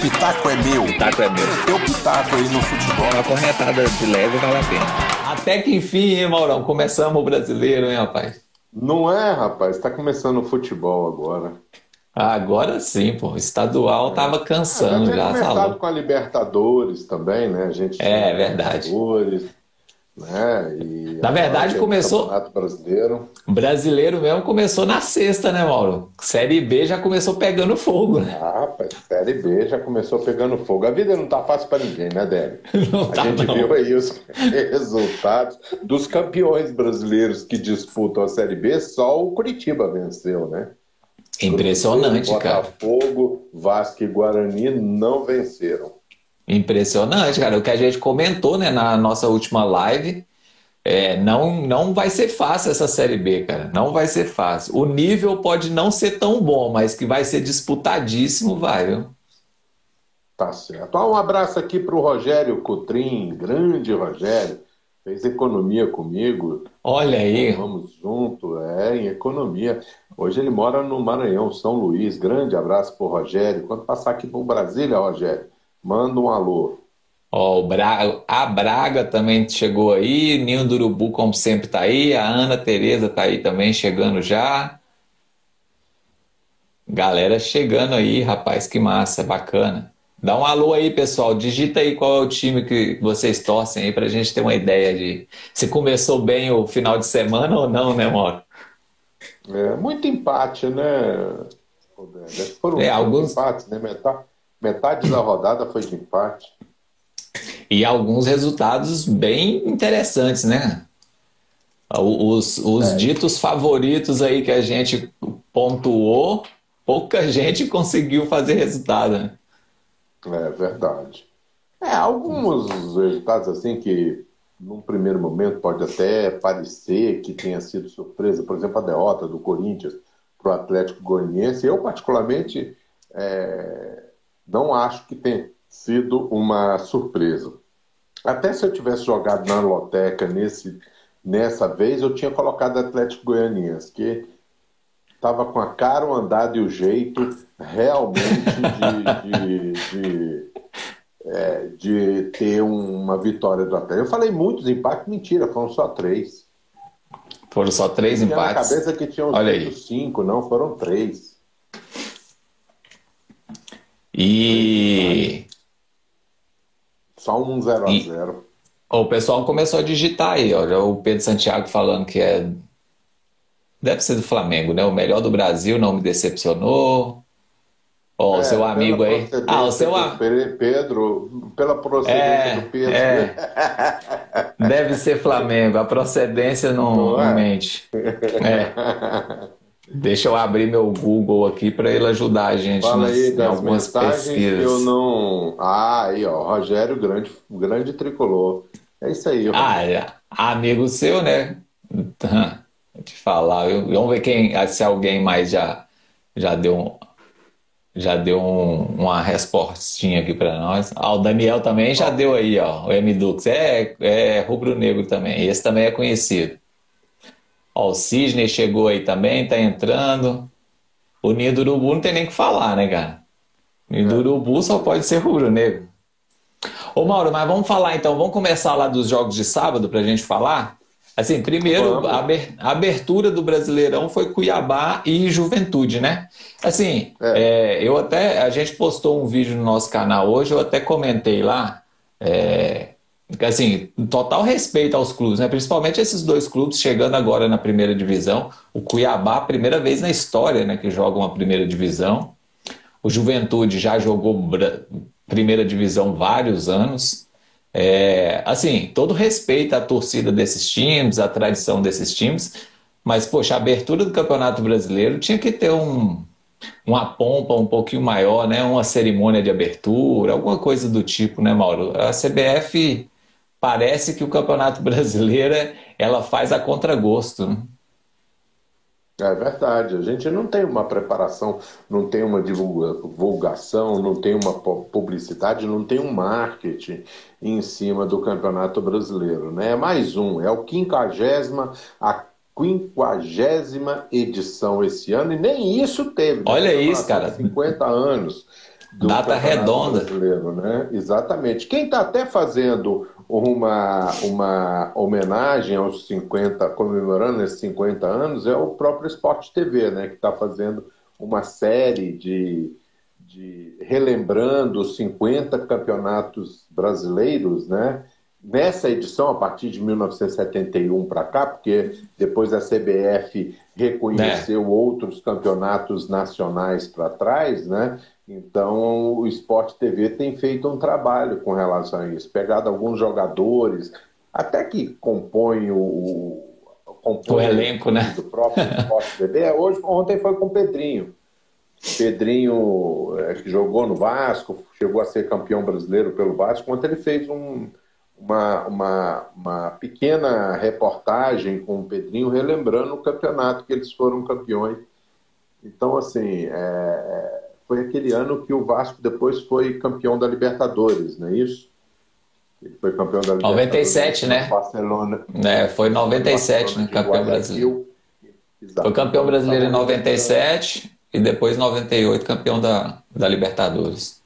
pitaco é meu. Pitaco é meu. Teu pitaco aí no futebol. Uma corretada de leve vale a pena. Até que enfim, hein, Maurão? Começamos o brasileiro, hein, rapaz? Não é, rapaz? Tá começando o futebol agora. Agora sim, pô. Estadual tava cansando já. já, começado falou. com a Libertadores também, né? A gente É, verdade. Libertadores, né? E Na verdade, começou- Campeonato Brasileiro. O brasileiro mesmo começou na sexta, né, Mauro? Série B já começou pegando fogo, né? Ah, rapaz, Série B já começou pegando fogo. A vida não tá fácil pra ninguém, né, Débora? A tá, gente não. viu aí os resultados dos campeões brasileiros que disputam a Série B, só o Curitiba venceu, né? Impressionante, cara. Botafogo, Vasco e Guarani não venceram. Impressionante, cara. O que a gente comentou, né, na nossa última live, é, não, não vai ser fácil essa Série B, cara. Não vai ser fácil. O nível pode não ser tão bom, mas que vai ser disputadíssimo, vai, viu? Tá certo. Ah, um abraço aqui para o Rogério Cotrim, grande Rogério. Fez economia comigo. Olha aí. Vamos junto, é, em economia. Hoje ele mora no Maranhão, São Luís. Grande abraço para o Rogério. Quando passar aqui por Brasília, Rogério, manda um alô. Ó, o Braga, a Braga também chegou aí, Ninho do Urubu, como sempre, tá aí, a Ana Tereza tá aí também, chegando já. Galera chegando aí, rapaz, que massa, bacana. Dá um alô aí, pessoal, digita aí qual é o time que vocês torcem aí pra gente ter uma ideia de se começou bem o final de semana ou não, né, Mauro? É, muito empate, né? Foram É, alguns- empates, né? Metade, metade da rodada foi de empate. E alguns resultados bem interessantes, né? Os, os É. ditos favoritos aí que a gente pontuou, pouca gente conseguiu fazer resultado, né? É verdade. É, alguns resultados assim que num primeiro momento pode até parecer que tenha sido surpresa, por exemplo, a derrota do Corinthians para o Atlético Goianiense. Eu, particularmente, é, não acho que tenha sido uma surpresa. Até se eu tivesse jogado na loteca nesse, nessa vez, eu tinha colocado Atlético Goianiense, que estava com a cara, o andado e o jeito realmente de, de, de, é, de ter uma vitória do Atlético. Eu falei muitos empates, mentira, foram só três. Foram só três Tinha na empates. cabeça que tinham Olha cinco, não, foram três. E Só um 0 a E- 0 ó, o pessoal começou a digitar aí, ó, o Pedro Santiago falando que é deve ser do Flamengo, né? O melhor do Brasil, não me decepcionou. Ó, o É, seu amigo aí. Ah, o seu do a- Pe- Pedro, pela procedência É, do Pedro. é. Deve ser Flamengo, a procedência não, Não é? não mente. É. Deixa eu abrir meu Google aqui para ele ajudar a gente Fala nas- aí em das algumas mensagens que pesquisas. eu não. Ah, aí, ó, Rogério, grande, grande tricolor. É isso aí, Ah, Rogério. é. amigo seu, né? Então, Vou te falar, eu- vamos ver quem, se alguém mais já, já deu, um- já deu um- uma respostinha aqui para nós. Ah, o Daniel também já deu aí, ó, o M Dux. É, é rubro-negro também, esse também é conhecido. Ó, o Cisne chegou aí também, tá entrando. O Ninho do Urubu não tem nem o que falar, né, cara? O Ninho do Urubu só pode ser rubro-negro. Ô, Mauro, mas vamos falar então, vamos começar lá dos jogos de sábado pra gente falar? Assim, primeiro, a aber- a abertura do Brasileirão foi Cuiabá e Juventude, né? Assim, é, eu até, a gente postou um vídeo no nosso canal hoje, eu até comentei lá, é, assim, total respeito aos clubes, né? Principalmente esses dois clubes chegando agora na primeira divisão. O Cuiabá, primeira vez na história, né, que joga uma primeira divisão. O Juventude já jogou primeira divisão vários anos. É, assim, todo respeito à torcida desses times, à tradição desses times, mas, poxa, a abertura do Campeonato Brasileiro tinha que ter um, uma pompa um pouquinho maior, né? Uma cerimônia de abertura, alguma coisa do tipo, né, Mauro? A CBF parece que o Campeonato Brasileiro ela faz a contragosto, né? É verdade. A gente não tem uma preparação, não tem uma divulga- divulgação, não tem uma pu- publicidade, não tem um marketing em cima do Campeonato Brasileiro, né? É mais um, é o quinquagésima, a quinquagésima edição esse ano, e nem isso teve. né? Olha Estamos isso, cara. de 50 anos do Data redonda. Brasileiro, né? Exatamente. Quem está até fazendo uma, uma homenagem aos 50, comemorando esses 50 anos, é o próprio Sport TV, né? Que está fazendo uma série de, de relembrando os 50 campeonatos brasileiros, né? Nessa edição, a partir de 1971 para cá, porque depois a CBF reconheceu é. outros campeonatos nacionais para trás, né? Então, o Sport TV tem feito um trabalho com relação a isso, pegado alguns jogadores, até que compõem o, compõem o elenco, né? Do próprio Sport TV. Hoje, ontem foi com o Pedrinho. Pedrinho, é, que jogou no Vasco, chegou a ser campeão brasileiro pelo Vasco, ontem ele fez um, uma, uma, uma pequena reportagem com o Pedrinho relembrando o campeonato que eles foram campeões. Então, assim, é, aquele ano que o Vasco depois foi campeão da Libertadores, não é isso? Ele foi campeão da Libertadores. 97, né? Barcelona. É, foi 97, né? Campeão brasileiro. Foi campeão brasileiro em 97 e depois 98 campeão da, da Libertadores.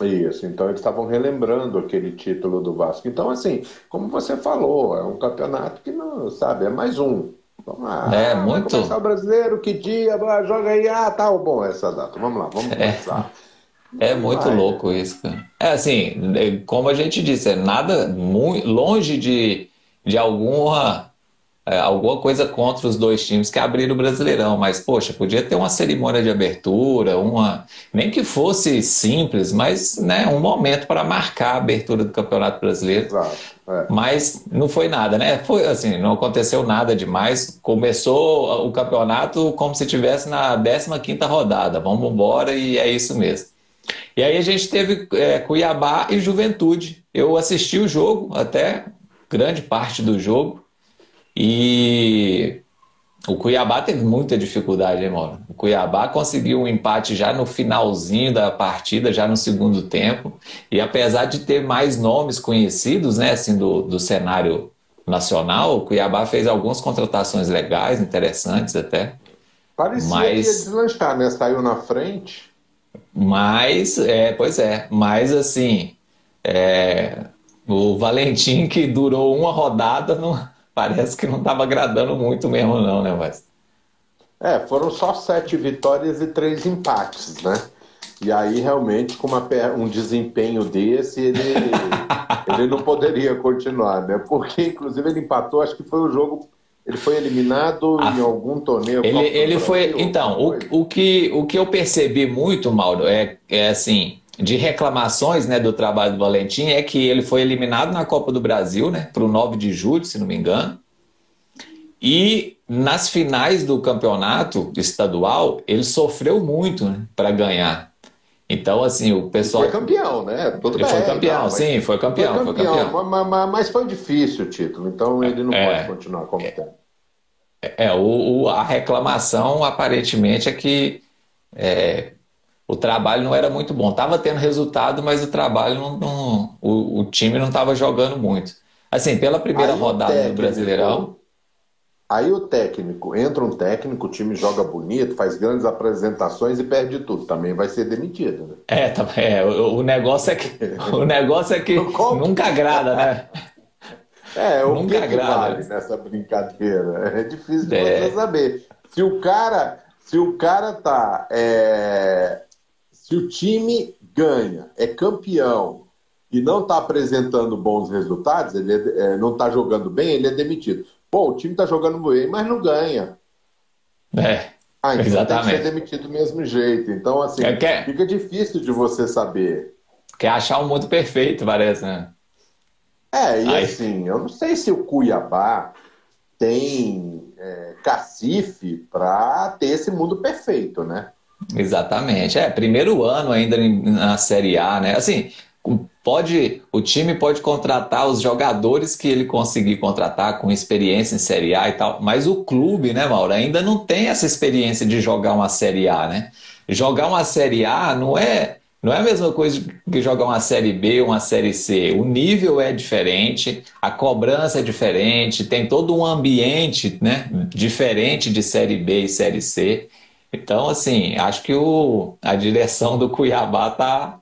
Isso, então eles estavam relembrando aquele título do Vasco. Então, assim, como você falou, é um campeonato que não, sabe, é mais um. Vamos lá. É, muito. Começar o brasileiro, que dia? Joga aí. Ah, tá bom essa data. Vamos lá, vamos é. começar. É, é muito vai. louco isso, cara. É assim, é, como a gente disse, é nada muito longe de, de alguma é, alguma coisa contra os dois times que abriram o Brasileirão, mas poxa, podia ter uma cerimônia de abertura, uma nem que fosse simples, mas né, um momento para marcar a abertura do Campeonato Brasileiro. Exato, é. Mas não foi nada, né? Foi assim, não aconteceu nada demais. Começou o campeonato como se tivesse na 15 quinta rodada. Vamos embora e é isso mesmo. E aí a gente teve é, Cuiabá e Juventude. Eu assisti o jogo, até grande parte do jogo. E o Cuiabá teve muita dificuldade, hein, Mauro? O Cuiabá conseguiu um empate já no finalzinho da partida, já no segundo tempo. E apesar de ter mais nomes conhecidos, né, assim, do, do cenário nacional, o Cuiabá fez algumas contratações legais, interessantes até. Parecia mas... que ia deslanchar, né? Saiu na frente. Mas, é, pois é. Mas, assim, é, o Valentim, que durou uma rodada, não parece que não estava agradando muito mesmo, não, né, mas. É, foram só sete vitórias e três empates, né? E aí, realmente, com uma, um desempenho desse, ele, ele não poderia continuar, né? Porque, inclusive, ele empatou, acho que foi o jogo. Ele foi eliminado ah, em algum torneio. Ele, ele foi. Então, o, o, que, o que eu percebi muito, Mauro, é, é assim: de reclamações né, do trabalho do Valentim é que ele foi eliminado na Copa do Brasil, né, para o 9 de julho, se não me engano. E nas finais do campeonato estadual, ele sofreu muito né, para ganhar. Então, assim, o pessoal. Ele foi campeão, né? Tudo ele bem, foi campeão, sim, foi campeão. Foi campeão, foi campeão. Mas, mas, mas, foi difícil o título, então ele não é, pode continuar como é, É, o, o, a reclamação aparentemente é que é, o trabalho não era muito bom. Tava tendo resultado, mas o trabalho não, não o, o, time não estava jogando muito. Assim, pela primeira aí rodada técnico, do Brasileirão. Aí o técnico, entra um técnico, o time joga bonito, faz grandes apresentações e perde tudo. Também vai ser demitido, né? É, tá, é o, o negócio é que o negócio é que nunca agrada, né? É, o nunca que agrada. vale nessa brincadeira? É difícil de é. você saber. Se o cara, se o cara tá é, se o time ganha, é campeão e não está apresentando bons resultados, ele é, é, não está jogando bem, ele é demitido. Pô, o time está jogando bem, mas não ganha. É. Ah, então exatamente. tem que ser demitido do mesmo jeito. Então, assim, é quer... fica difícil de você saber. Quer achar um mundo perfeito, parece, né? É, e Aí... assim, eu não sei se o Cuiabá tem é, cacife para ter esse mundo perfeito, né? Exatamente. É, primeiro ano ainda na Série A, né? Assim, pode o time pode contratar os jogadores que ele conseguir contratar com experiência em Série A e tal, mas o clube, né, Mauro, ainda não tem essa experiência de jogar uma Série A, né? Jogar uma Série A não é não é a mesma coisa que jogar uma Série B ou uma Série C. O nível é diferente, a cobrança é diferente, tem todo um ambiente né, diferente de Série B e Série C. Então, assim, acho que o, a direção do Cuiabá tá,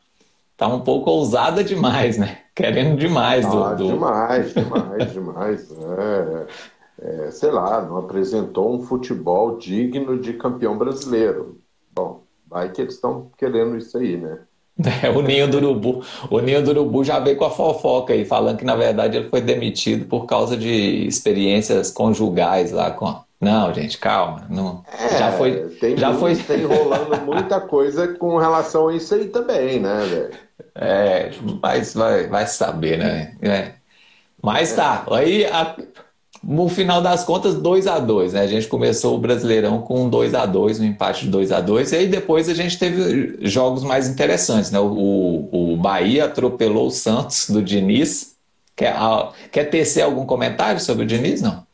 tá um pouco ousada demais, né? Querendo demais do. Ah, do... Demais, demais, demais. É, é, sei lá, não apresentou um futebol digno de campeão brasileiro. Bom, vai que eles estão querendo isso aí, né? É, o Ninho do Urubu. O Ninho do Urubu já veio com a fofoca aí, falando que na verdade ele foi demitido por causa de experiências conjugais lá com. Não, gente, calma. Não... É, já foi. Tem, já muito, foi... tem rolando muita coisa com relação a isso aí também, né, velho? É, mas vai, vai saber, né? É. Mas tá, aí a, no final das contas, 2 a 2 né? A gente começou o Brasileirão com 2 a 2 um empate de 2 a 2 e aí depois a gente teve jogos mais interessantes, né? O, o Bahia atropelou o Santos do Diniz. Quer, quer tecer algum comentário sobre o Diniz, não?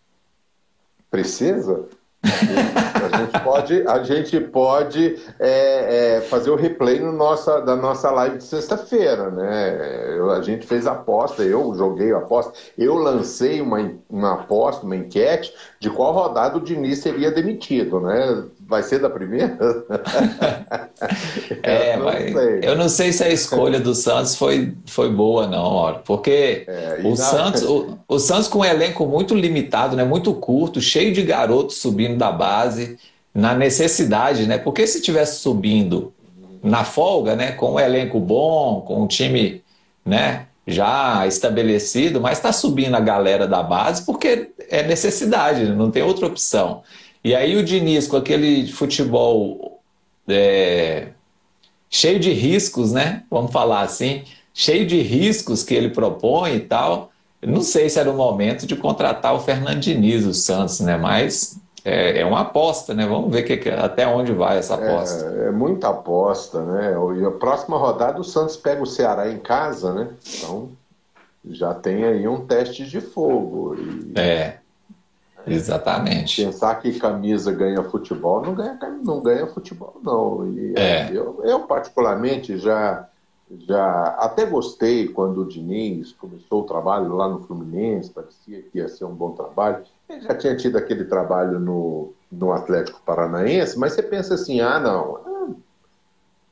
Precisa? A gente pode, a gente pode é, é, fazer o replay no nossa, da nossa live de sexta-feira, né? a gente fez aposta, eu joguei a aposta, eu lancei uma, uma aposta, uma enquete de qual rodada o Diniz seria demitido, né? Vai ser da primeira? é, eu, não mas eu não sei se a escolha do Santos foi, foi boa, não, Mauro, porque é, o, Santos, o, o, Santos com um elenco muito limitado, né, muito curto, cheio de garotos subindo da base, na necessidade, né? Porque se tivesse subindo na folga, né, com um elenco bom, com um time, né, já estabelecido, mas está subindo a galera da base porque é necessidade, não tem outra opção. E aí o Diniz, com aquele futebol é, cheio de riscos, né? Vamos falar assim, cheio de riscos que ele propõe e tal. Não sei se era o momento de contratar o Fernando Diniz, o Santos, né? Mas é, é uma aposta, né? Vamos ver que, até onde vai essa aposta. É, é, muita aposta, né? E a próxima rodada o Santos pega o Ceará em casa, né? Então já tem aí um teste de fogo. E... É. Exatamente. Pensar que camisa ganha futebol, não ganha, não ganha futebol, não. E é. eu, eu, particularmente, já, já até gostei quando o Diniz começou o trabalho lá no Fluminense, parecia que ia ser um bom trabalho. Ele já tinha tido aquele trabalho no, no Atlético Paranaense, mas você pensa assim, ah, não, ah,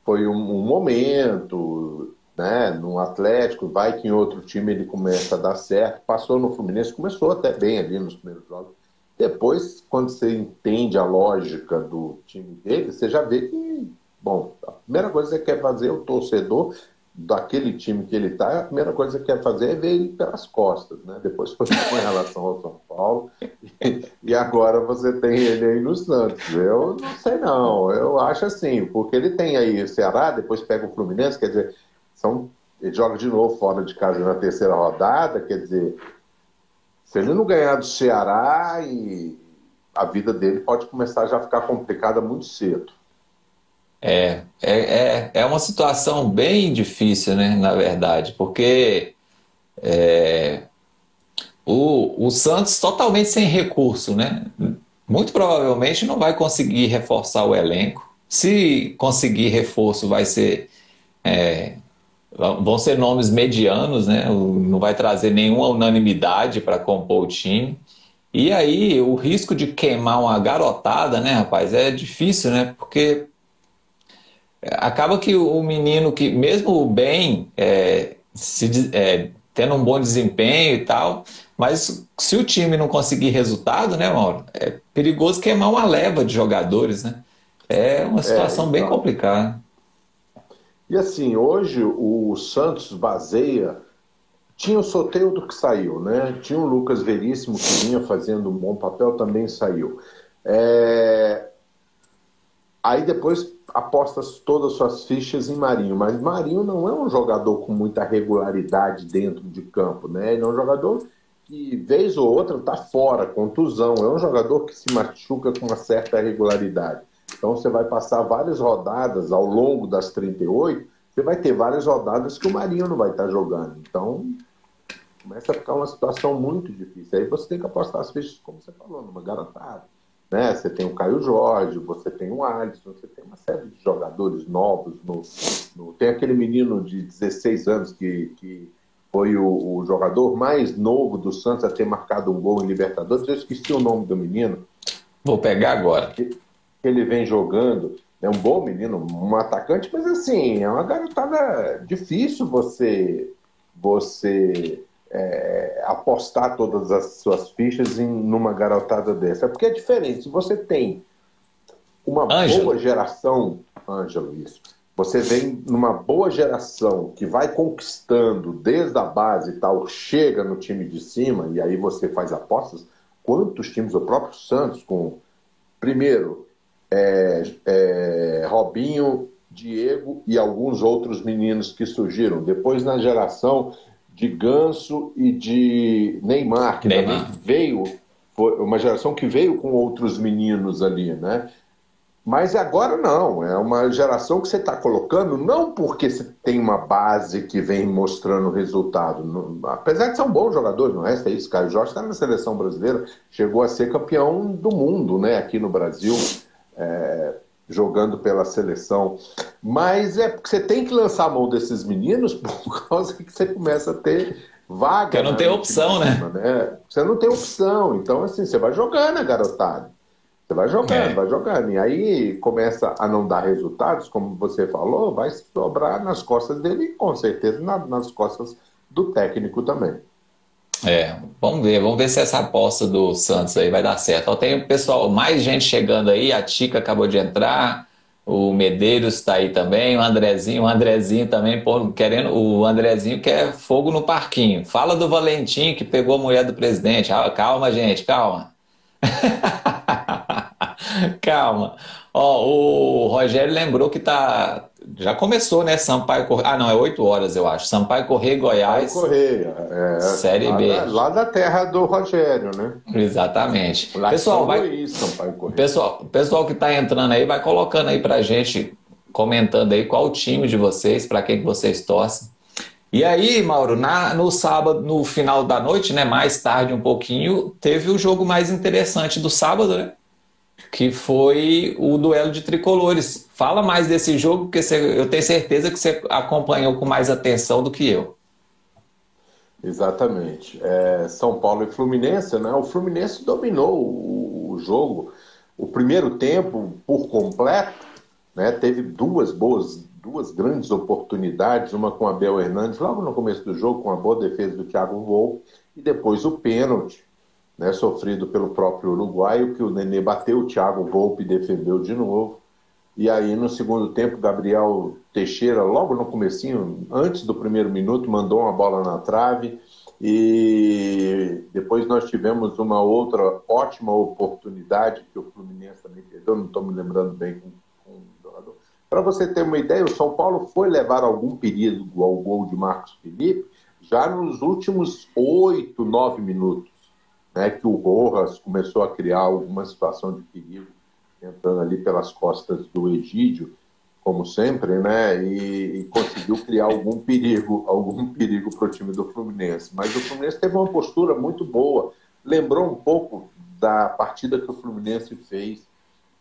foi um, um momento, né, no Atlético, vai que em outro time ele começa a dar certo, passou no Fluminense, começou até bem ali nos primeiros jogos, depois, quando você entende a lógica do time dele, você já vê que, bom, a primeira coisa que você quer fazer, o torcedor daquele time que ele está, a primeira coisa que quer fazer é ver ele pelas costas, né? Depois foi com relação ao São Paulo e, e agora você tem ele aí no Santos. Eu não sei não, eu acho assim, porque ele tem aí o Ceará, depois pega o Fluminense, quer dizer, são, ele joga de novo fora de casa na terceira rodada, quer dizer, se ele não ganhar do Ceará, e a vida dele pode começar já a ficar complicada muito cedo. É, é, é, é uma situação bem difícil, né, na verdade, porque é, o, o Santos totalmente sem recurso, né? Muito provavelmente não vai conseguir reforçar o elenco. Se conseguir reforço, vai ser é, vão ser nomes medianos, né? Não vai trazer nenhuma unanimidade para compor o time. E aí, o risco de queimar uma garotada, né, rapaz, é difícil, né? Porque acaba que o menino que, mesmo bem, é, se, é, tendo um bom desempenho e tal, mas se o time não conseguir resultado, né, Mauro, é perigoso queimar uma leva de jogadores, né? É uma situação é, então... bem complicada. E assim, hoje o Santos baseia. Tinha o Soteudo que saiu, né? Tinha o Lucas Veríssimo que vinha fazendo um bom papel, também saiu. É... Aí depois aposta todas as suas fichas em Marinho, mas Marinho não é um jogador com muita regularidade dentro de campo, né? Ele é um jogador que, vez ou outra, está fora, contusão. É um jogador que se machuca com uma certa regularidade. Então você vai passar várias rodadas ao longo das 38, você vai ter várias rodadas que o Marinho não vai estar jogando. Então começa a ficar uma situação muito difícil. Aí você tem que apostar as fichas, como você falou, numa garantada. Né? Você tem o Caio Jorge, você tem o Alisson, você tem uma série de jogadores novos. No, no... tem aquele menino de 16 anos que, que foi o, o, jogador mais novo do Santos a ter marcado um gol em Libertadores. Eu esqueci o nome do menino. Vou pegar agora. Que ele vem jogando. É um bom menino, um atacante, mas assim, é uma garotada difícil você, você é, apostar todas as suas fichas em numa garotada dessa. Porque é diferente. Se você tem uma Ângelo. boa geração, Ângelo, isso. Você vem numa boa geração que vai conquistando desde a base e tal, chega no time de cima e aí você faz apostas. Quantos times, o próprio Santos, com primeiro é, é, Robinho, Diego e alguns outros meninos que surgiram. Depois na geração de Ganso e de Neymar, que Neymar. também veio, foi uma geração que veio com outros meninos ali, né? Mas agora não, é uma geração que você está colocando não porque você tem uma base que vem mostrando resultado. Não, apesar de ser um bom jogador, não resta isso. Caio Jorge está na seleção brasileira, chegou a ser campeão do mundo né, aqui no Brasil, é, jogando pela seleção. Mas é porque você tem que lançar a mão desses meninos por causa que você começa a ter vaga. Porque não né, tem opção, né? né? Você não tem opção. Então, assim, você vai jogando a garotada. Você vai jogando, é. vai jogando. E aí começa a não dar resultados, como você falou, vai sobrar nas costas dele e com certeza nas costas do técnico também. É, vamos ver, vamos ver se essa aposta do Santos aí vai dar certo. Ó, tem pessoal, mais gente chegando aí, a Tica acabou de entrar, o Medeiros está aí também, o Andrezinho, o Andrezinho também, pô, querendo, o Andrezinho quer fogo no parquinho. Fala do Valentim que pegou a mulher do presidente. Ah, calma, gente, calma. Calma. Ó, o Rogério lembrou que tá. Já começou, né? Sampaio Correia. Ah, não, é 8 horas, eu acho. Sampaio Correia Goiás. Sampaio Correia. É, série lá B. Da, lá da terra do Rogério, né? Exatamente. Lá pessoal, vai. Luiz, Sampaio Correia. Pessoal, pessoal que tá entrando aí, vai colocando aí pra gente, comentando aí qual o time de vocês, para quem que vocês torcem. E aí, Mauro, na, no sábado, no final da noite, né? Mais tarde um pouquinho, teve o jogo mais interessante do sábado, né? Que foi o duelo de tricolores. Fala mais desse jogo, porque você, eu tenho certeza que você acompanhou com mais atenção do que eu. Exatamente. É, São Paulo e Fluminense, né? O Fluminense dominou o, o, jogo. O primeiro tempo, por completo, né? Teve duas boas, duas grandes oportunidades, uma com Abel Hernandes logo no começo do jogo, com a boa defesa do Thiago Volpe, e depois o pênalti né, sofrido pelo próprio uruguaio, que o Nenê bateu, o Thiago Volpe defendeu de novo. E aí, no segundo tempo, Gabriel Teixeira, logo no comecinho, antes do primeiro minuto, mandou uma bola na trave. E depois nós tivemos uma outra ótima oportunidade que o Fluminense também perdeu, não estou me lembrando bem com, com jogador. Para você ter uma ideia, o São Paulo foi levar algum perigo ao gol de Marcos Felipe já nos últimos oito, nove minutos né, que o Rojas começou a criar alguma situação de perigo, entrando ali pelas costas do Egídio, como sempre, né, e, e conseguiu criar algum perigo, algum perigo para o time do Fluminense. Mas o Fluminense teve uma postura muito boa, lembrou um pouco da partida que o Fluminense fez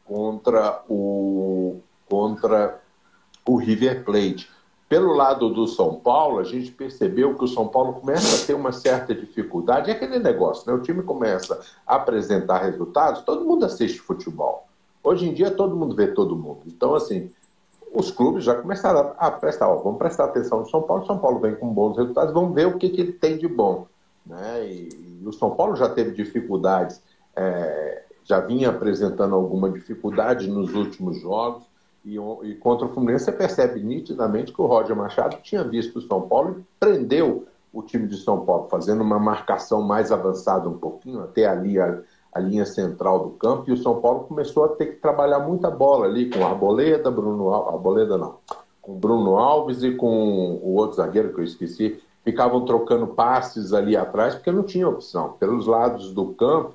contra o contra o River Plate. Pelo lado do São Paulo, a gente percebeu que o São Paulo começa a ter uma certa dificuldade. É aquele negócio, né? O time começa a apresentar resultados, todo mundo assiste futebol. Hoje em dia, todo mundo vê todo mundo. Então, assim, os clubes já começaram a prestar, ó, vamos prestar atenção no São Paulo. São Paulo vem com bons resultados, vamos ver o que, que ele tem de bom. Né? E, e o São Paulo já teve dificuldades, é, já vinha apresentando alguma dificuldade nos últimos jogos. E, e, contra o Fluminense você percebe nitidamente que o Roger Machado tinha visto o São Paulo e prendeu o time de São Paulo, fazendo uma marcação mais avançada um pouquinho, até ali a, a linha central do campo, e o São Paulo começou a ter que trabalhar muita bola ali com Arboleda, Bruno Arboleda não, com Bruno Alves e com o outro zagueiro que eu esqueci, ficavam trocando passes ali atrás, porque não tinha opção. Pelos lados do campo,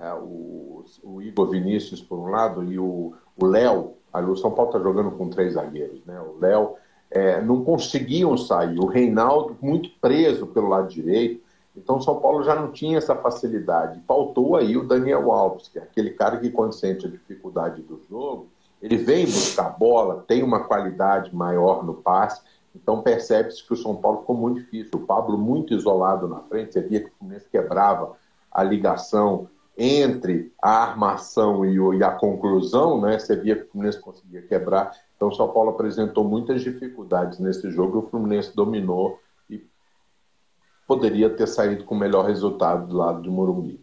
é, o, o Igor Vinícius por um lado e o Léo o São Paulo está jogando com três zagueiros, né? O Léo é, não conseguiam sair. O Reinaldo muito preso pelo lado direito. Então o São Paulo já não tinha essa facilidade. Faltou aí o Daniel Alves, que é aquele cara que quando sente a dificuldade do jogo, ele vem buscar a bola, tem uma qualidade maior no passe. Então percebe-se que o São Paulo ficou muito difícil. O Pablo muito isolado na frente, você via que o Fluminense quebrava a ligação entre a armação e, e a conclusão, né? Você via que o Fluminense conseguia quebrar. Então o São Paulo apresentou muitas dificuldades nesse jogo e o Fluminense dominou e poderia ter saído com o melhor resultado do lado do Morumbi.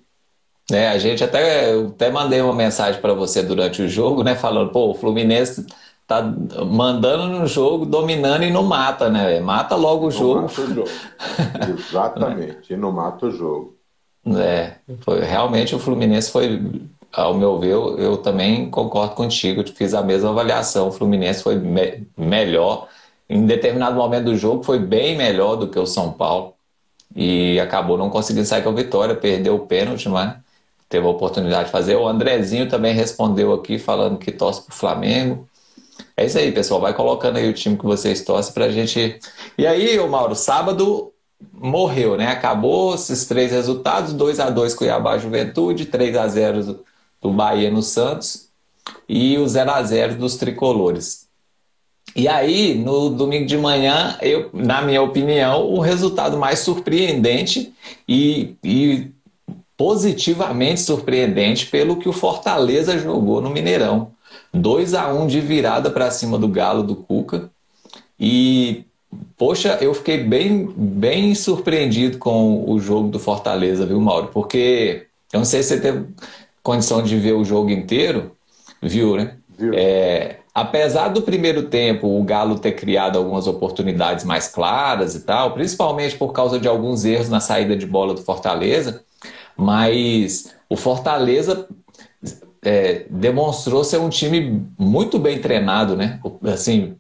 É, a gente até, até mandei uma mensagem para você durante o jogo, né? Falando, pô, o Fluminense tá mandando no jogo, dominando e não mata, né? Mata logo o jogo. Mata o jogo. Exatamente, e não mata o jogo. É, foi, realmente o Fluminense foi, ao meu ver, eu, eu também concordo contigo, fiz a mesma avaliação. O Fluminense foi me, melhor. Em determinado momento do jogo foi bem melhor do que o São Paulo. E acabou não conseguindo sair com a vitória, perdeu o pênalti, mas teve a oportunidade de fazer. O Andrezinho também respondeu aqui falando que torce o Flamengo. É isso aí, pessoal. Vai colocando aí o time que vocês torcem para a gente. E aí, ô Mauro, sábado morreu, né? Acabou esses três resultados: 2 a 2 Cuiabá Juventude, 3 a 0 do Bahia no Santos e o 0 a 0 dos tricolores. E aí, no domingo de manhã, eu, na minha opinião, o resultado mais surpreendente e, e positivamente surpreendente pelo que o Fortaleza jogou no Mineirão. 2 a 1 de virada para cima do Galo do Cuca. E poxa, eu fiquei bem bem surpreendido com o jogo do Fortaleza, viu, Mauro? Porque eu não sei se você teve condição de ver o jogo inteiro, viu, né? Viu. É, apesar do primeiro tempo o Galo ter criado algumas oportunidades mais claras e tal, principalmente por causa de alguns erros na saída de bola do Fortaleza, mas o Fortaleza é, demonstrou ser um time muito bem treinado, né? Assim,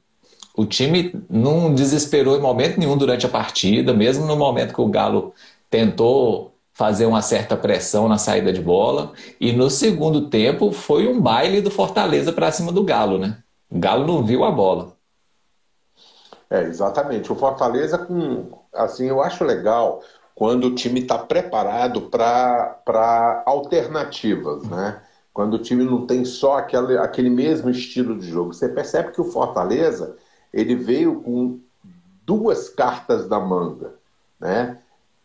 o time não desesperou em momento nenhum durante a partida, mesmo no momento que o Galo tentou fazer uma certa pressão na saída de bola. E no segundo tempo foi um baile do Fortaleza para cima do Galo, né? O Galo não viu a bola. É, exatamente. O Fortaleza, com, assim, eu acho legal quando o time está preparado para alternativas, né? quando o time não tem só aquele, aquele mesmo estilo de jogo. Você percebe que o Fortaleza ele veio com duas cartas da manga, né?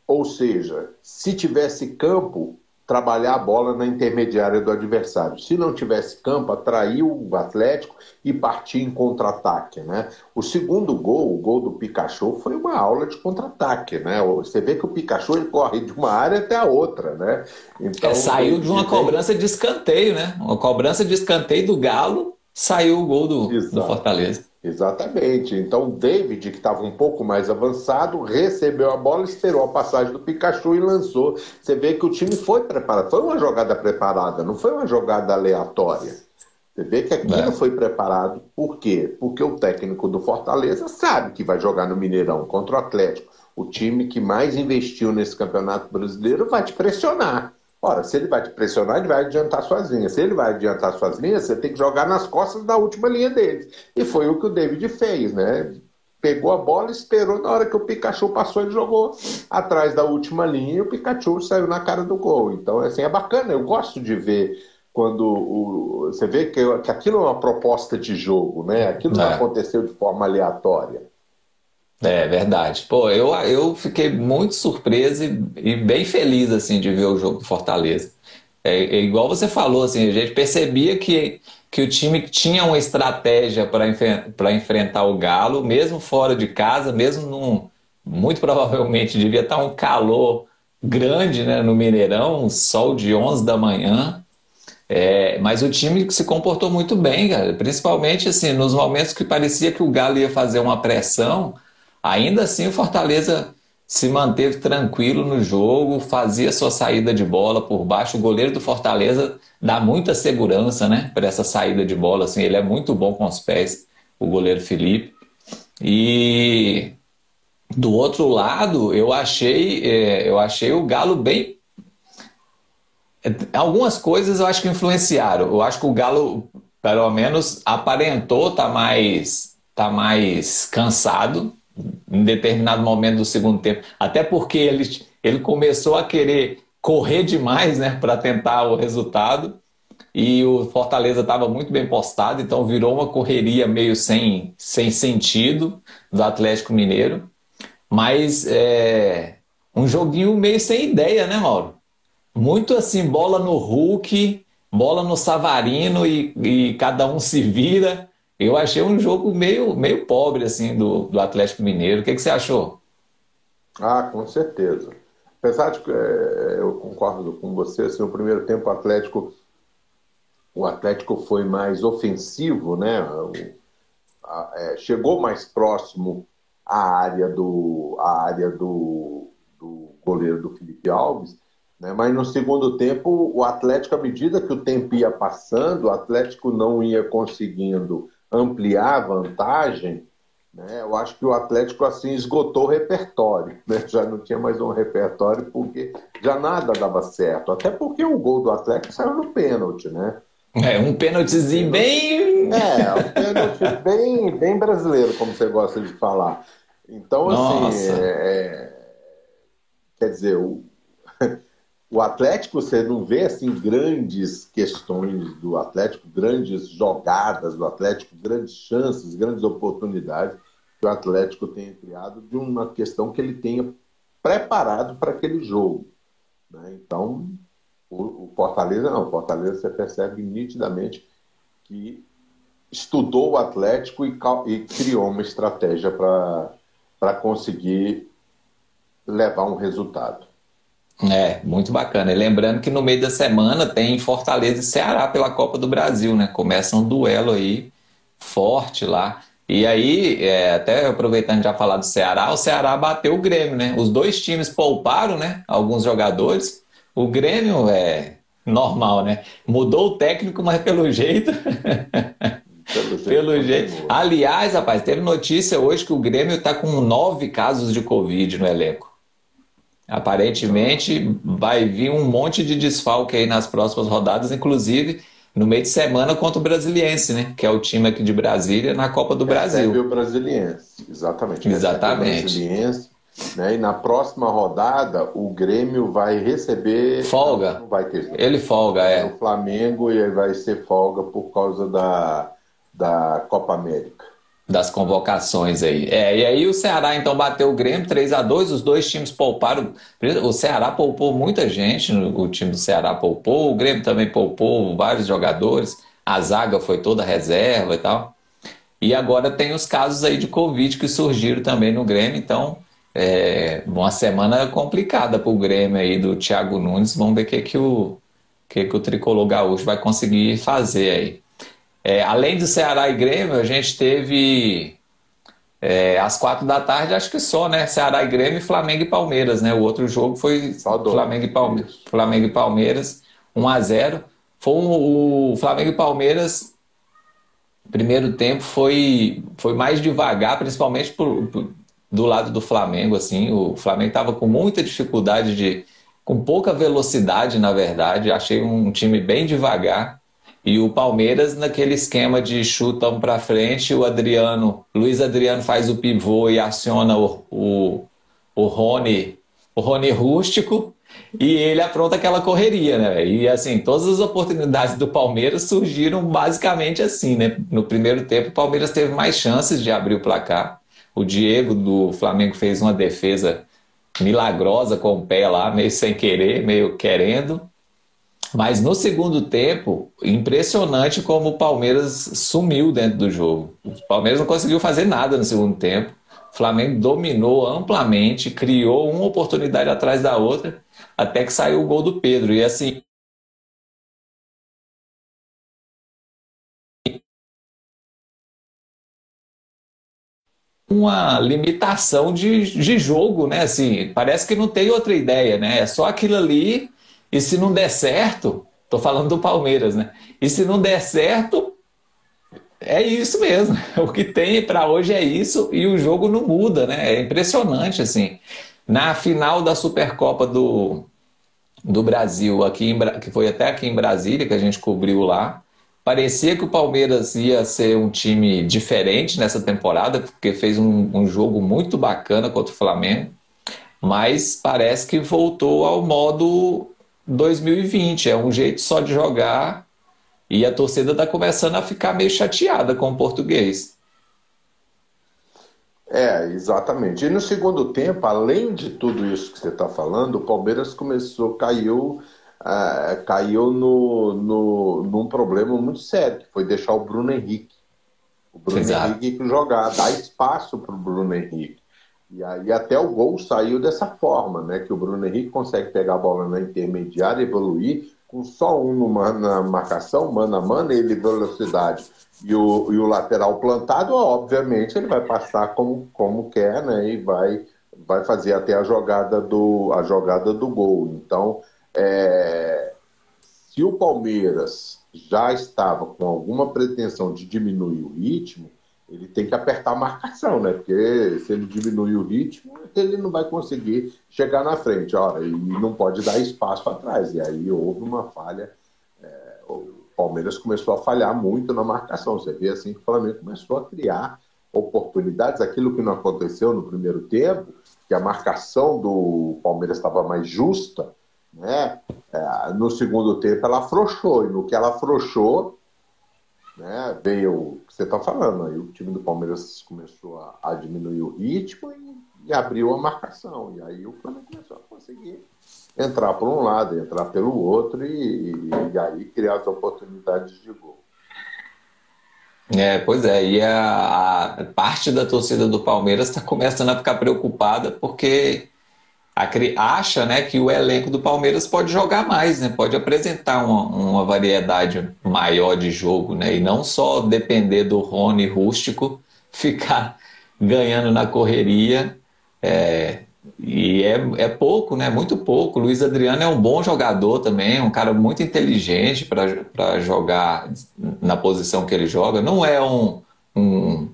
Ou seja, se tivesse campo, trabalhar a bola na intermediária do adversário. Se não tivesse campo, atrair o Atlético e partir em contra-ataque. Né? O segundo gol, o gol do Pikachu, foi uma aula de contra-ataque. Né? Você vê que o Pikachu ele corre de uma área até a outra. Né? Então, é, saiu de uma cobrança de escanteio, né? Uma cobrança de escanteio do Galo, saiu o gol do, do Fortaleza. Exatamente. Então, o David, que estava um pouco mais avançado, recebeu a bola, esperou a passagem do Pikachu e lançou. Você vê que o time foi preparado. Foi uma jogada preparada, não foi uma jogada aleatória. Você vê que aquilo é. foi preparado. Por quê? Porque o técnico do Fortaleza sabe que vai jogar no Mineirão contra o Atlético. O time que mais investiu nesse campeonato brasileiro vai te pressionar. Ora, se ele vai te pressionar, ele vai adiantar suas linhas. Se ele vai adiantar suas linhas, você tem que jogar nas costas da última linha dele. E foi o que o David fez, né? Pegou a bola, esperou na hora que o Pikachu passou, ele jogou atrás da última linha e o Pikachu saiu na cara do gol. Então, assim, é bacana. Eu gosto de ver quando o, você vê que, que aquilo é uma proposta de jogo, né? Aquilo não é. aconteceu de forma aleatória. É verdade. Pô, eu, eu fiquei muito surpreso e, e bem feliz assim de ver o jogo do Fortaleza. É, é, igual você falou, assim, a gente percebia que, que o time tinha uma estratégia para enfrentar o Galo, mesmo fora de casa, mesmo num. Muito provavelmente devia estar um calor grande né, no Mineirão, um sol de 11 da manhã. É, mas o time se comportou muito bem, cara. Principalmente assim, nos momentos que parecia que o Galo ia fazer uma pressão, Ainda assim, o Fortaleza se manteve tranquilo no jogo, fazia sua saída de bola por baixo. O goleiro do Fortaleza dá muita segurança, né, para essa saída de bola. Assim, ele é muito bom com os pés, o goleiro Felipe. E do outro lado, eu achei, é, eu achei o Galo bem. Algumas coisas eu acho que influenciaram. Eu acho que o Galo, pelo menos, aparentou tá mais, tá mais cansado em determinado momento do segundo tempo. Até porque ele, ele começou a querer correr demais né, para tentar o resultado. E o Fortaleza estava muito bem postado, então virou uma correria meio sem, sem sentido do Atlético Mineiro. Mas é, um joguinho meio sem ideia, né, Mauro? muito assim, bola no Hulk, bola no Savarino e, e cada um se vira. Eu achei um jogo meio, meio pobre assim do, do Atlético Mineiro. O que, que você achou? Ah, com certeza. Apesar de que é, eu concordo com você, assim, no primeiro tempo o Atlético o Atlético foi mais ofensivo, né? O, a, é, chegou mais próximo à área do à área do, do goleiro do Felipe Alves, né? Mas no segundo tempo o Atlético, à medida que o tempo ia passando, o Atlético não ia conseguindo ampliar a vantagem né? Eu acho que o Atlético assim esgotou o repertório, né? já não tinha mais um repertório porque já nada dava certo. Até porque o gol do Atlético saiu no pênalti, né? É, um pênaltizinho bem. É, um pênalti bem, bem brasileiro, como você gosta de falar. Então, assim, é, é, quer dizer, o, o Atlético, você não vê assim grandes questões do Atlético, grandes jogadas do Atlético, grandes chances, grandes oportunidades que o Atlético tenha criado de uma questão que ele tenha preparado para aquele jogo. Né? Então, o, o Fortaleza não. O Fortaleza você percebe nitidamente que estudou o Atlético e, e criou uma estratégia para conseguir levar um resultado. É, muito bacana. E lembrando que no meio da semana tem Fortaleza e Ceará pela Copa do Brasil, né? Começa um duelo aí forte lá. E aí, é, até aproveitando já falar do Ceará, o Ceará bateu o Grêmio, né? Os dois times pouparam, né? Alguns jogadores. O Grêmio é normal, né? Mudou o técnico, mas pelo jeito. pelo jeito. pelo jeito. Aliás, rapaz, teve notícia hoje que o Grêmio está com nove casos de Covid no elenco. Aparentemente vai vir um monte de desfalque aí nas próximas rodadas, inclusive no meio de semana contra o Brasiliense, né? Que é o time aqui de Brasília na Copa do Brasil. Recebe o Brasiliense, exatamente. Exatamente. Brasiliense, né? E na próxima rodada o Grêmio vai receber. Folga. Não vai ter. Ele folga, é. O Flamengo e vai ser folga por causa da, da Copa América das convocações aí. É, e aí o Ceará então bateu o Grêmio 3 a 2 os dois times pouparam. O Ceará poupou muita gente, o time do Ceará poupou, o Grêmio também poupou vários jogadores, a zaga foi toda reserva e tal. E agora tem os casos aí de Covid que surgiram também no Grêmio, então é uma semana complicada para o Grêmio aí do Thiago Nunes. Vamos ver o que, que, o, que, que o tricolor gaúcho vai conseguir fazer aí. É, além do Ceará e Grêmio, a gente teve é, às quatro da tarde, acho que só, né? Ceará e Grêmio, Flamengo e Palmeiras, né? O outro jogo foi Flamengo e, Palmeiras, Flamengo e Palmeiras, 1 a 0 Foi um, o Flamengo e Palmeiras, primeiro tempo foi, foi mais devagar, principalmente por, por, do lado do Flamengo, assim. O Flamengo estava com muita dificuldade de, com pouca velocidade, na verdade. Achei um time bem devagar. E o Palmeiras, naquele esquema de chuta um para frente, o Adriano, Luiz Adriano faz o pivô e aciona o, o, o Rony, o Rony rústico, e ele apronta aquela correria, né? E assim, todas as oportunidades do Palmeiras surgiram basicamente assim, né? No primeiro tempo, o Palmeiras teve mais chances de abrir o placar. O Diego do Flamengo fez uma defesa milagrosa com o pé lá, meio sem querer, meio querendo. Mas no segundo tempo, impressionante como o Palmeiras sumiu dentro do jogo. O Palmeiras não conseguiu fazer nada no segundo tempo. O Flamengo dominou amplamente, criou uma oportunidade atrás da outra, até que saiu o gol do Pedro. E assim, uma limitação de, de jogo, né? Assim, parece que não tem outra ideia, né? É só aquilo ali e se não der certo, estou falando do Palmeiras, né? E se não der certo, é isso mesmo. O que tem para hoje é isso e o jogo não muda, né? É impressionante assim. Na final da Supercopa do, do Brasil, aqui em, que foi até aqui em Brasília que a gente cobriu lá, parecia que o Palmeiras ia ser um time diferente nessa temporada, porque fez um, um jogo muito bacana contra o Flamengo, mas parece que voltou ao modo 2020. É um jeito só de jogar e a torcida está começando a ficar meio chateada com o português. É, exatamente. E no segundo tempo, além de tudo isso que você está falando, o Palmeiras começou, caiu é, caiu no, no, num problema muito sério, que foi deixar o Bruno Henrique. O Bruno Exato. Henrique jogar, dar espaço para o Bruno Henrique. E aí até o gol saiu dessa forma, né? Que o Bruno Henrique consegue pegar a bola na intermediária, evoluir, com só um numa, na marcação, mano a mano, ele velocidade e o, e o lateral plantado, obviamente ele vai passar como, como quer, né? E vai, vai fazer até a jogada do, a jogada do gol. Então, é, se o Palmeiras já estava com alguma pretensão de diminuir o ritmo, ele tem que apertar a marcação, né? Porque se ele diminuir o ritmo, ele não vai conseguir chegar na frente, ora, e não pode dar espaço atrás. E aí houve uma falha. É, o Palmeiras começou a falhar muito na marcação. Você vê assim que o Flamengo começou a criar oportunidades, aquilo que não aconteceu no primeiro tempo, que a marcação do Palmeiras estava mais justa, né? É, no segundo tempo ela afrouxou, e no que ela afrouxou, né, veio você está falando, aí o time do Palmeiras começou a, a diminuir o ritmo e, e, abriu a marcação. E aí o Flamengo começou a conseguir entrar por um lado, entrar pelo outro e, e, e aí criar as oportunidades de gol. É, pois é, e a, a parte da torcida do Palmeiras está começando a ficar preocupada porque acha né, que o elenco do Palmeiras pode jogar mais, né, pode apresentar uma, uma variedade maior de jogo, né, e não só depender do Rony rústico ficar ganhando na correria. É, e é, é pouco, né? Muito pouco. Luiz Adriano é um bom jogador também, um cara muito inteligente para jogar na posição que ele joga. Não é um, um,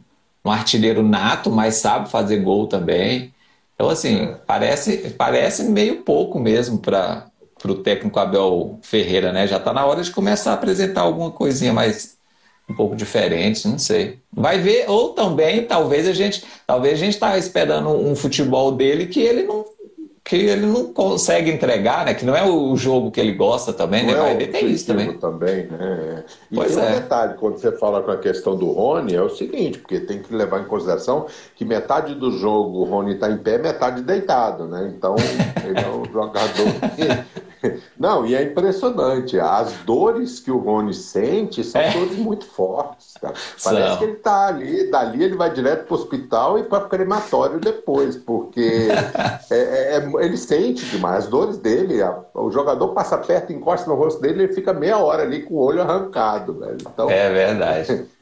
um artilheiro nato, mas sabe fazer gol também. Então, assim, parece, parece meio pouco mesmo para o técnico Abel Ferreira, né? Já está na hora de começar a apresentar alguma coisinha mais um pouco diferente, não sei. Vai ver, ou também, talvez a gente, talvez a gente está esperando um futebol dele que ele não que ele não consegue entregar, né? Que não é o jogo que ele gosta também, né? não né? É ver, tem isso também. também né? E pois tem é. um detalhe, quando você fala com a questão do Rony, é o seguinte, porque tem que levar em consideração que metade do jogo o Rony está em pé, metade deitado, né? Então, ele é um jogador que não, e é impressionante. As dores que o Rony sente são é. dores muito fortes. Cara. Parece São. que ele está ali, dali ele vai direto para o hospital e para crematório depois, porque é, é, é, ele sente demais. As dores dele, a, o jogador passa perto, encosta no rosto dele, ele fica meia hora ali com o olho arrancado. Velho. Então, é verdade.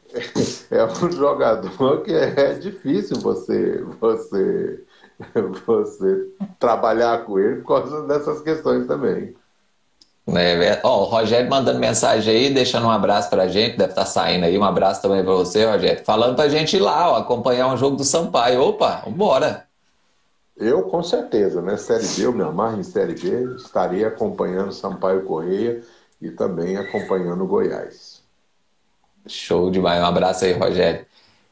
É um jogador que é difícil você, você você trabalhar com ele por causa dessas questões também. É, ó, o Rogério mandando mensagem aí, deixando um abraço pra gente, deve estar tá saindo aí. Um abraço também pra você, Rogério. Falando pra gente ir lá, ó, acompanhar um jogo do Sampaio. Opa, bora! Eu, com certeza, né? Série B, eu me amarro em Série B, estaria acompanhando Sampaio Correia e também acompanhando Goiás. Show demais. Um abraço aí, Rogério.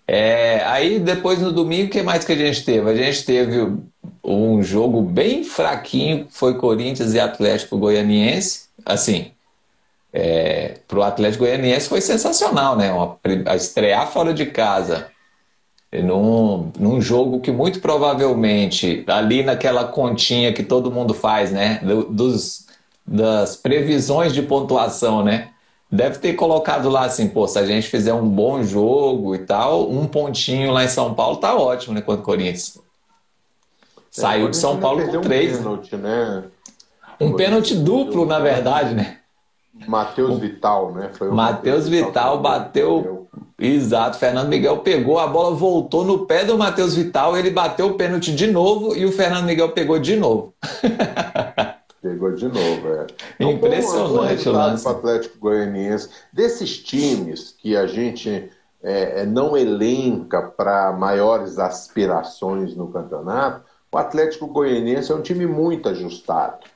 É, aí depois no domingo, o que mais que a gente teve? A gente teve um jogo bem fraquinho, foi Corinthians e Atlético Goianiense. Assim, é, para o Atlético Goianiense foi sensacional, né? Uma, a estrear fora de casa, num, num jogo que muito provavelmente, ali naquela continha que todo mundo faz, né? dos, das previsões de pontuação, né? Deve ter colocado lá assim, pô, se a gente fizer um bom jogo e tal, um pontinho lá em São Paulo tá ótimo, né, contra o Corinthians. Saiu de São Paulo com três. Um pênalti, né? Um pênalti duplo, na verdade, né? Matheus Vital, né? Foi Matheus Vital, Vital bateu. Exato, Fernando Miguel pegou, a bola voltou no pé do Matheus Vital, ele bateu o pênalti de novo e o Fernando Miguel pegou de novo. Pegou de novo, é. Então, Impressionante o lance. Atlético Goianiense. Desses times que a gente é, é não elenca para maiores aspirações no campeonato, o Atlético Goianiense é um time muito ajustado.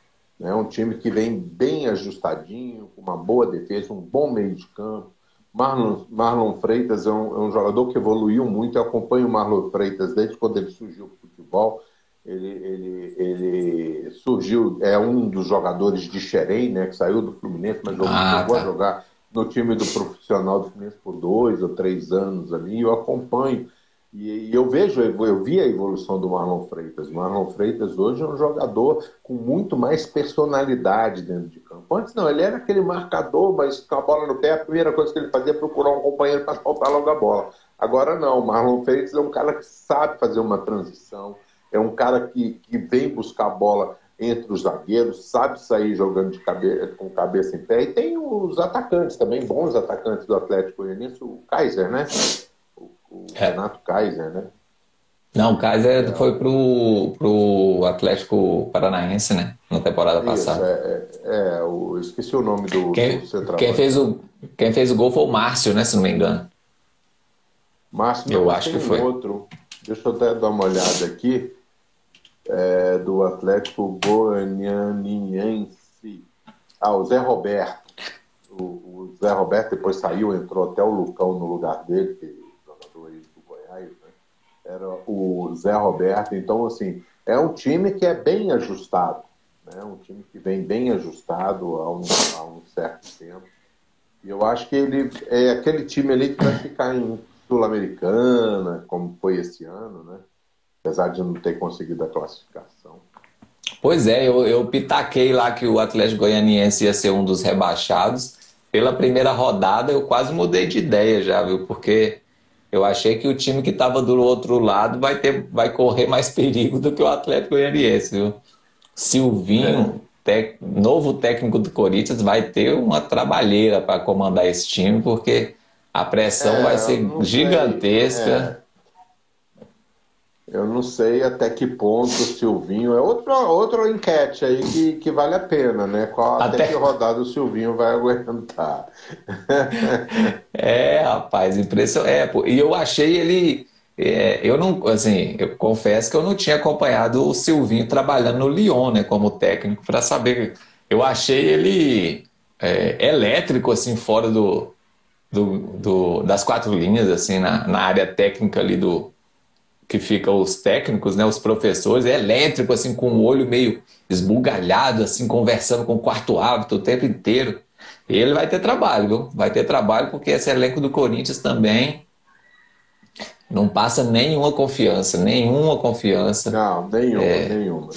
É né? um time que vem bem ajustadinho, com uma boa defesa, um bom meio de campo. Marlon, Marlon Freitas é um, é um jogador que evoluiu muito. Eu acompanho o Marlon Freitas desde quando ele surgiu no futebol ele, ele, ele surgiu, é um dos jogadores de Xerém, né, que saiu do Fluminense, mas ah, chegou tá. a jogar no time do profissional do Fluminense por dois ou três anos ali, eu acompanho. E, e eu vejo, eu vi a evolução do Marlon Freitas. O Marlon Freitas hoje é um jogador com muito mais personalidade dentro de campo. Antes não, ele era aquele marcador, mas com a bola no pé, a primeira coisa que ele fazia é procurar um companheiro para soltar logo a bola. Agora não, o Marlon Freitas é um cara que sabe fazer uma transição, é um cara que, que vem buscar a bola entre os zagueiros, sabe sair jogando de cabeça, com cabeça em pé, e tem os atacantes também, bons atacantes do Atlético Goianiense, o Kaiser, né? O, o é. Renato Kaiser, né? Não, o Kaiser é. foi pro, pro Atlético Paranaense, né? Na temporada Isso, passada. É, é, é o, esqueci o nome do, quem, do quem fez o Quem fez o gol foi o Márcio, né? Se não me engano. Márcio, eu acho que foi. outro. Deixa eu até dar uma olhada aqui é, do Atlético Goianiense. Ah, o Zé Roberto. O, o, Zé Roberto depois saiu, entrou até o Lucão no lugar dele, que é jogador aí do Goiás, né? Era o Zé Roberto. Então, assim, é um time que é bem ajustado. Né? Um time que vem bem ajustado há um, há um certo tempo. E eu acho que ele é aquele time ali que vai ficar em Sul-Americana, como foi esse ano, né? Apesar de não ter conseguido a classificação. Pois é, eu, eu pitaquei lá que o Atlético Goianiense ia ser um dos rebaixados. Pela primeira rodada eu quase mudei de ideia já, viu? Porque eu achei que o time que estava do outro lado vai, ter, vai correr mais perigo do que o Atlético Goianiense, viu? Silvinho, é. novo técnico do Corinthians, vai ter uma trabalheira para comandar esse time, porque a pressão é, vai ser gigantesca. É. Eu não sei até que ponto o Silvinho. É outra, outra enquete aí que, que vale a pena, né? Qual, até... até que rodada o Silvinho vai aguentar. é, rapaz, impressionante. É, e eu achei ele. É, eu não, assim, eu confesso que eu não tinha acompanhado o Silvinho trabalhando no Lyon, né, como técnico, para saber. Eu achei ele é, elétrico, assim, fora do, do, do, das quatro linhas, assim, na, na área técnica ali do, que ficam os técnicos, né, os professores, é elétrico, assim, com o olho meio esbugalhado, assim, conversando com o quarto hábito o tempo inteiro. Ele vai ter trabalho, viu? Vai ter trabalho porque esse elenco do Corinthians também não passa nenhuma confiança, nenhuma confiança. Não, nenhuma, é... nenhuma,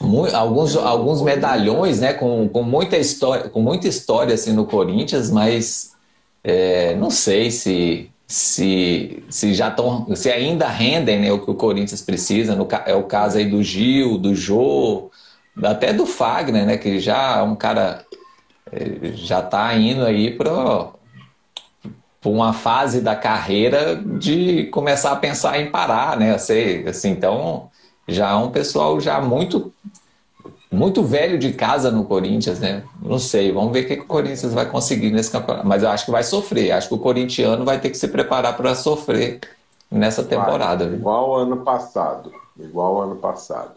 nenhuma. Alguns, alguns medalhões, né, com, com muita história, com muita história assim no Corinthians, mas é, não sei se se, se já estão, se ainda rendem né, o que o Corinthians precisa. No, é o caso aí do Gil, do Jô, até do Fagner, né, que já é um cara eh, já está indo aí para uma fase da carreira de começar a pensar em parar, né? Assim, assim, então já é um pessoal já muito muito velho de casa no Corinthians, né? Não sei, vamos ver o que, o Corinthians vai conseguir nesse campeonato. Mas eu acho que vai sofrer. Acho que o corintiano vai ter que se preparar para sofrer nessa temporada. Vai, igual ano passado. Igual ano passado.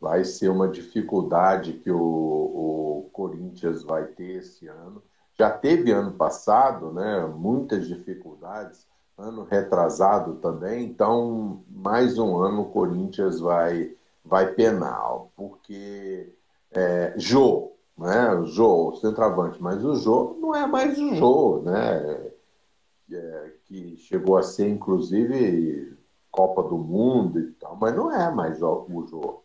Vai ser uma dificuldade que o, o Corinthians vai ter esse ano. Já teve ano passado, né? Muitas dificuldades. Ano retrasado também. Então, mais um ano o Corinthians vai vai penal, porque é, Jô, né? O Jô, o centroavante, mas o Jô não é mais o Jô, né? É, que chegou a ser, inclusive, Copa do Mundo e tal, mas não é mais o Jô.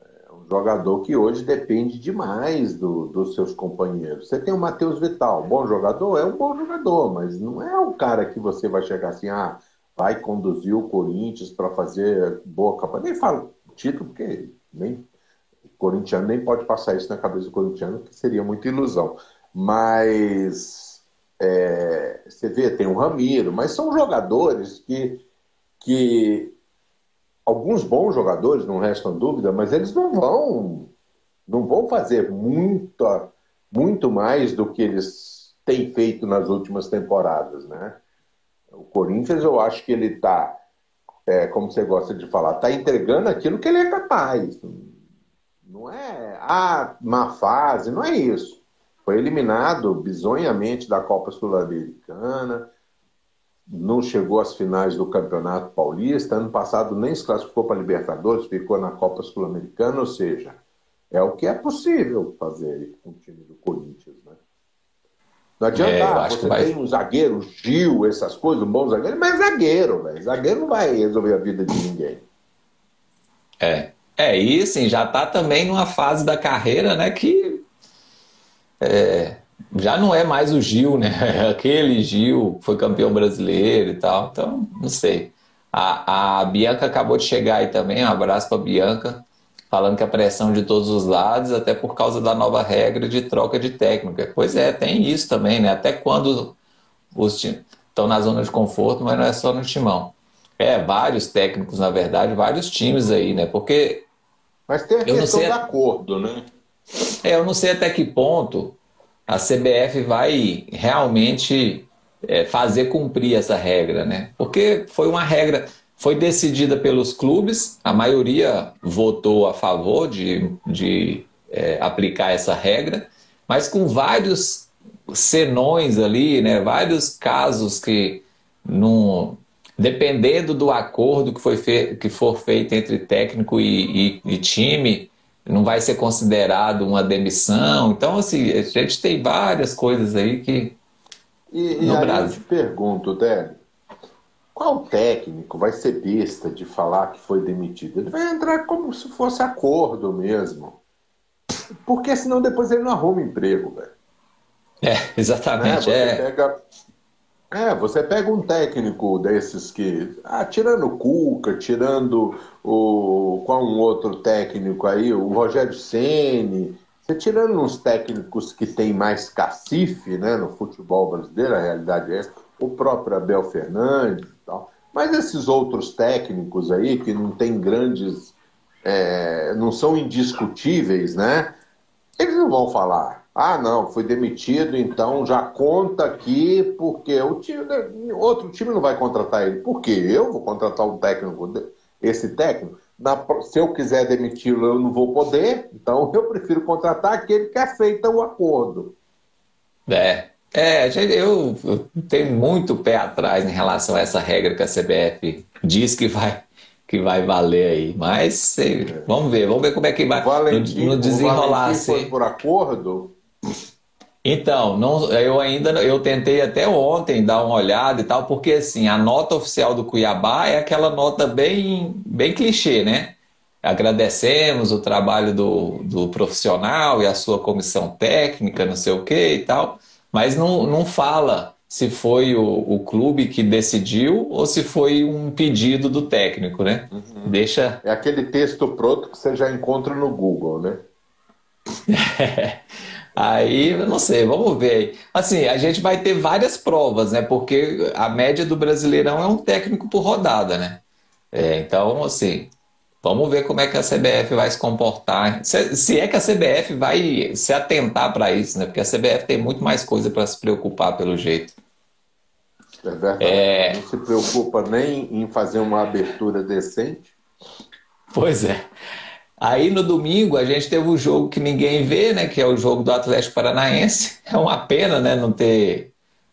É um jogador que hoje depende demais do, dos seus companheiros. Você tem o Matheus Vital, bom jogador? É um bom jogador, mas não é o cara que você vai chegar assim, ah, vai conduzir o Corinthians para fazer boa campanha. Nem falo título, porque nem corintiano nem pode passar isso na cabeça do corintiano, que seria muita ilusão. Mas é, você vê, tem o Ramiro, mas são jogadores que, que alguns bons jogadores, não restam dúvida, mas eles não vão não vão fazer muita, muito mais do que eles têm feito nas últimas temporadas, né? O Corinthians, eu acho que ele está é, como você gosta de falar, está entregando aquilo que ele é capaz. Não é ah, má fase, não é isso. Foi eliminado bizonhamente da Copa Sul-Americana, não chegou às finais do Campeonato Paulista, ano passado nem se classificou para Libertadores, ficou na Copa Sul-Americana, ou seja, é o que é possível fazer com o time do Corinthians? Não adianta, é, ah, você vai... tem um zagueiro, Gil, essas coisas, um bom zagueiro, mas zagueiro, velho. Zagueiro não vai resolver a vida de ninguém. É. É, e assim, já tá também numa fase da carreira, né, que é, já não é mais o Gil, né? Aquele Gil foi campeão brasileiro e tal. Então, não sei. A, a Bianca acabou de chegar aí também, um abraço para Bianca, falando que a pressão de todos os lados, até por causa da nova regra de troca de técnica. Pois é, tem isso também, né? Até quando os times estão na zona de conforto, mas não é só no timão. É, vários técnicos, na verdade, vários times aí, né? Porque. Mas tem a questão do acordo, né? É, eu não sei até que ponto a CBF vai realmente é, fazer cumprir essa regra, né? Porque foi uma regra, foi decidida pelos clubes, a maioria votou a favor de, de é, aplicar essa regra, mas com vários senões ali, né? Vários casos que não dependendo do acordo que, foi fe... que for feito entre técnico e, e, e time, não vai ser considerado uma demissão. Então, assim, a gente tem várias coisas aí que. E, no e Brasil. eu te pergunto, Délio, qual técnico vai ser besta de falar que foi demitido? Ele vai entrar como se fosse acordo mesmo. Porque senão depois ele não arruma emprego, velho. É, exatamente. Né? Você, é. Pega, é, você pega um técnico desses que. Ah, tirando o Cuca, tirando o. Qual um outro técnico aí? O Rogério Ceni. Você tirando uns técnicos que tem mais cacife né, no futebol brasileiro, a realidade é essa, o próprio Abel Fernandes. Mas esses outros técnicos aí, que não tem grandes. É, não são indiscutíveis, né? Eles não vão falar. Ah, não, foi demitido, então já conta aqui, porque o time, outro time não vai contratar ele. Por quê? Eu vou contratar um técnico, esse técnico. Na, se eu quiser demiti-lo, eu não vou poder, então eu prefiro contratar aquele que aceita o acordo. É, é eu, eu tenho muito pé atrás em relação a essa regra que a CBF diz que vai que vai valer aí. Mas sei, vamos ver, vamos ver como é que vai Valentim, no, no desenrolar. O foi por acordo? Então, não, eu ainda eu tentei até ontem dar uma olhada e tal, porque assim, a nota oficial do Cuiabá é aquela nota bem, bem clichê, né? Agradecemos o trabalho do, do profissional e a sua comissão técnica, não sei o que e tal, mas não, não fala se foi o, o clube que decidiu ou se foi um pedido do técnico, né? Uhum. Deixa. É aquele texto pronto que você já encontra no Google, né? Aí, eu não sei, vamos ver aí. Assim, a gente vai ter várias provas, né? Porque a média do Brasileirão é um técnico por rodada, né? É, então, assim, vamos ver como é que a CBF vai se comportar. Se, se é que a CBF vai se atentar para isso, né? Porque a CBF tem muito mais coisa para se preocupar pelo jeito. É verdade. É... Não se preocupa nem em fazer uma abertura decente. Pois é. Aí no domingo a gente teve o jogo que ninguém vê, né? Que é o jogo do Atlético Paranaense. É uma pena, né? Não ter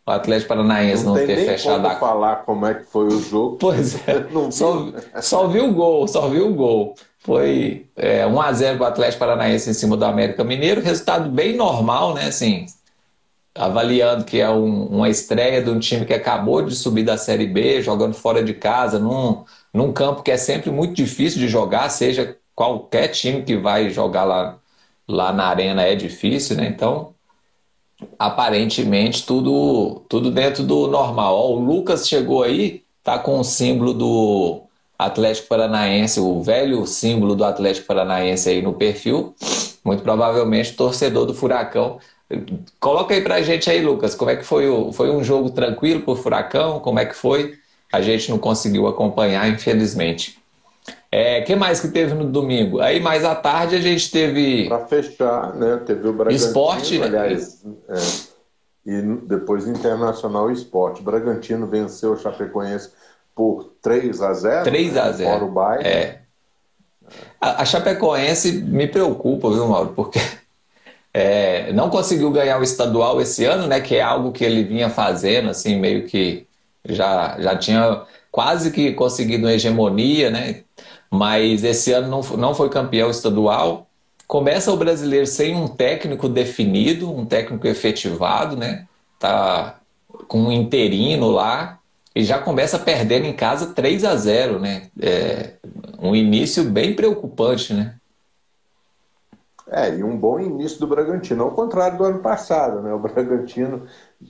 o Atlético Paranaense não, não ter fechado a. falar como é que foi o jogo. Pois é. só, só viu o gol, só viu o gol. Foi é, 1 a 0 para o Atlético Paranaense em cima do América Mineiro. Resultado bem normal, né? Assim, avaliando que é um, uma estreia de um time que acabou de subir da Série B, jogando fora de casa, num, num campo que é sempre muito difícil de jogar, seja qualquer time que vai jogar lá, lá na arena é difícil, né? Então, aparentemente, tudo, tudo dentro do normal. Ó, o Lucas chegou aí, tá com o símbolo do Atlético Paranaense, o velho símbolo do Atlético Paranaense aí no perfil. Muito provavelmente torcedor do Furacão. Coloca aí pra gente aí, Lucas, como é que foi o, foi um jogo tranquilo pro Furacão? Como é que foi? A gente não conseguiu acompanhar, infelizmente. É, que mais que teve no domingo? Aí mais à tarde a gente teve. Para fechar, né? Teve o Bragantino. Esporte, né? aliás. É, e depois Internacional Esporte. Bragantino venceu o Chapecoense por 3 a 0 3 a 0 Fora o bairro. É. A, a Chapecoense me preocupa, viu, Mauro? Porque é, não conseguiu ganhar o estadual esse ano, né? Que é algo que ele vinha fazendo, assim, meio que já, já tinha quase que conseguido uma hegemonia, né? Mas esse ano não, não foi campeão estadual. Começa o brasileiro sem um técnico definido, um técnico efetivado, né? tá com um interino lá e já começa perdendo em casa 3 a 0 né? É um início bem preocupante, né? É, e um bom início do Bragantino, ao contrário do ano passado, né? O Bragantino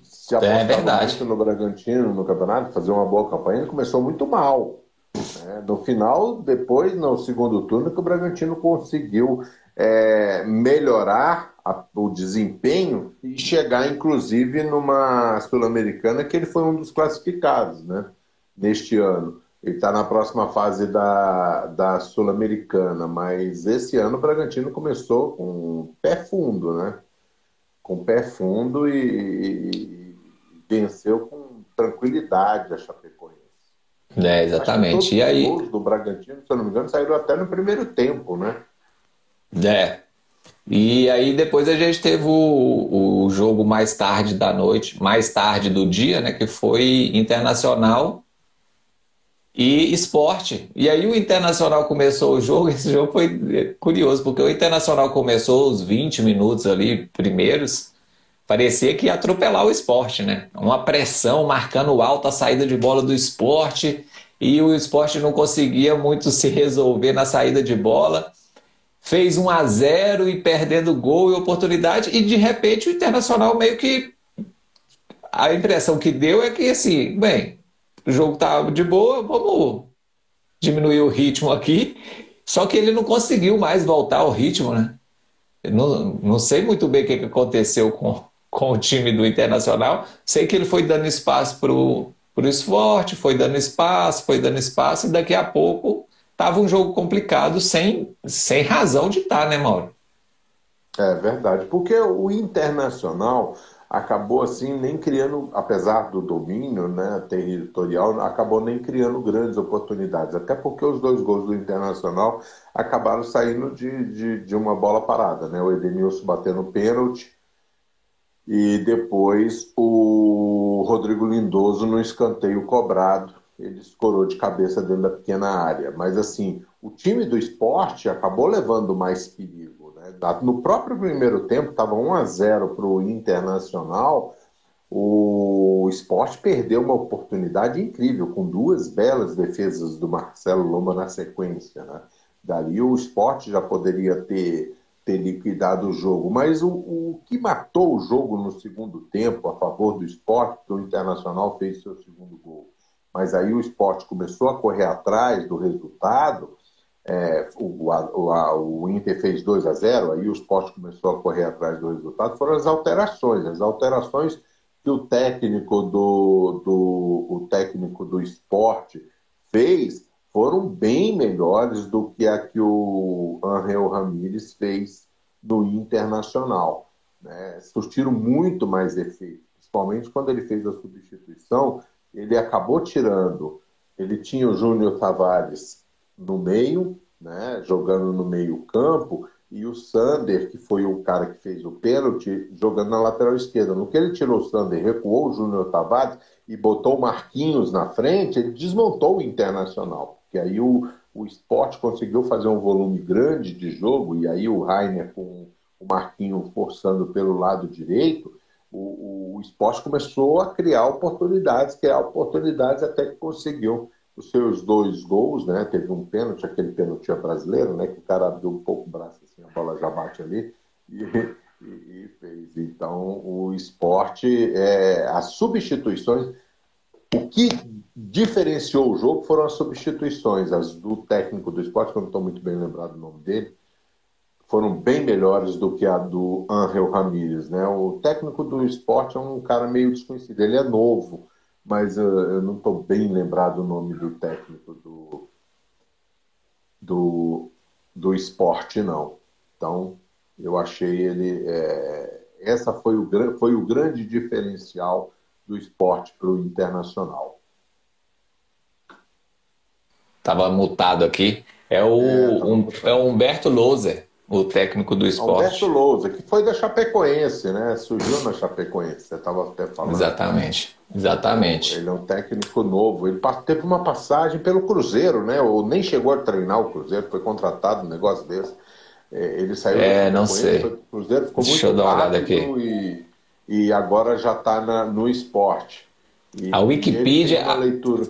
se apostava é verdade. muito no Bragantino no campeonato, fazer uma boa campanha, ele começou muito mal. Né? No final, depois, no segundo turno, que o Bragantino conseguiu é, melhorar a, o desempenho e chegar, inclusive, numa Sul-Americana que ele foi um dos classificados né? neste ano. Ele está na próxima fase da, da Sul-Americana, mas esse ano o Bragantino começou com pé fundo, né? Com pé fundo e, e venceu com tranquilidade a Chapecoense. É, exatamente. E aí? Os gols do Bragantino, se eu não me engano, saíram até no primeiro tempo, né? É. E aí depois a gente teve o, o jogo mais tarde da noite, mais tarde do dia, né? Que foi Internacional e esporte. E aí o Internacional começou o jogo, esse jogo foi curioso, porque o Internacional começou os 20 minutos ali primeiros, parecia que ia atropelar o esporte, né? Uma pressão marcando alta a saída de bola do esporte, e o esporte não conseguia muito se resolver na saída de bola. Fez 1 a 0 e perdendo gol e oportunidade, e de repente o Internacional meio que. A impressão que deu é que assim, bem, o jogo tá de boa, vamos diminuir o ritmo aqui. Só que ele não conseguiu mais voltar ao ritmo, né? Não, não sei muito bem o que aconteceu com, com o time do Internacional. Sei que ele foi dando espaço para o esporte, foi dando espaço, foi dando espaço, e daqui a pouco estava um jogo complicado sem, sem razão de estar, tá, né, Mauro? É verdade, porque o Internacional acabou assim nem criando, apesar do domínio né, territorial, acabou nem criando grandes oportunidades. Até porque os dois gols do Internacional acabaram saindo de, de, de uma bola parada. Né? O Edenilson batendo pênalti e depois o Rodrigo Lindoso no escanteio cobrado. Ele escorou de cabeça dentro da pequena área. Mas assim, o time do esporte acabou levando mais perigo no próprio primeiro tempo, estava 1 a 0 para o Internacional. O esporte perdeu uma oportunidade incrível, com duas belas defesas do Marcelo Lomba na sequência. Né? Dali o esporte já poderia ter, ter liquidado o jogo. Mas o, o que matou o jogo no segundo tempo a favor do esporte, que o Internacional fez seu segundo gol. Mas aí o esporte começou a correr atrás do resultado é, o, a, o, Inter fez 2 a 0 aí o esporte começou a correr atrás do resultado, foram as alterações. As alterações que o técnico do, do, o técnico do esporte fez foram bem melhores do que a que o Angel Ramírez fez no Internacional. Né? Surtiram muito mais efeito, principalmente quando ele fez a substituição, ele acabou tirando, ele tinha o Júnior Tavares no meio, né, jogando no meio campo, e o Sander, que foi o cara que fez o pênalti, jogando na lateral esquerda. No que ele tirou o Sander, recuou o Júnior Tavares e botou o Marquinhos na frente, ele desmontou o Internacional. Porque aí o, o esporte conseguiu fazer um volume grande de jogo, e aí o Rainer com o Marquinhos forçando pelo lado direito, o, o esporte começou a criar oportunidades, criar oportunidades até que conseguiu os seus dois gols, né? Teve um pênalti, aquele pênalti brasileiro, né? Que o cara abriu um pouco o braço a bola já bate ali e, e, e fez. Então, o esporte, é, as substituições, o que diferenciou o jogo foram as substituições, as do técnico do esporte, que eu não estou muito bem lembrado o nome dele, foram bem melhores do que a do Angel Ramírez, né? O técnico do esporte é um cara meio desconhecido, ele é novo mas uh, eu não estou bem lembrado o nome do técnico do, do, do esporte, não. Então, eu achei ele. É, essa foi o, foi o grande diferencial do esporte para o internacional. Estava mutado aqui. É o, é, um, é o Humberto Louser, o técnico do esporte. Humberto Louser, que foi da Chapecoense, né? Surgiu na Chapecoense, você estava até falando. Exatamente. Exatamente. Ele é um técnico novo. Ele teve uma passagem pelo Cruzeiro, né? Ou nem chegou a treinar o Cruzeiro, foi contratado um negócio desse. É, ele saiu é, não sei. o Cruzeiro ficou Deixa muito eu dar uma olhada aqui. E, e agora já está no esporte. E, a Wikipedia. A leitura.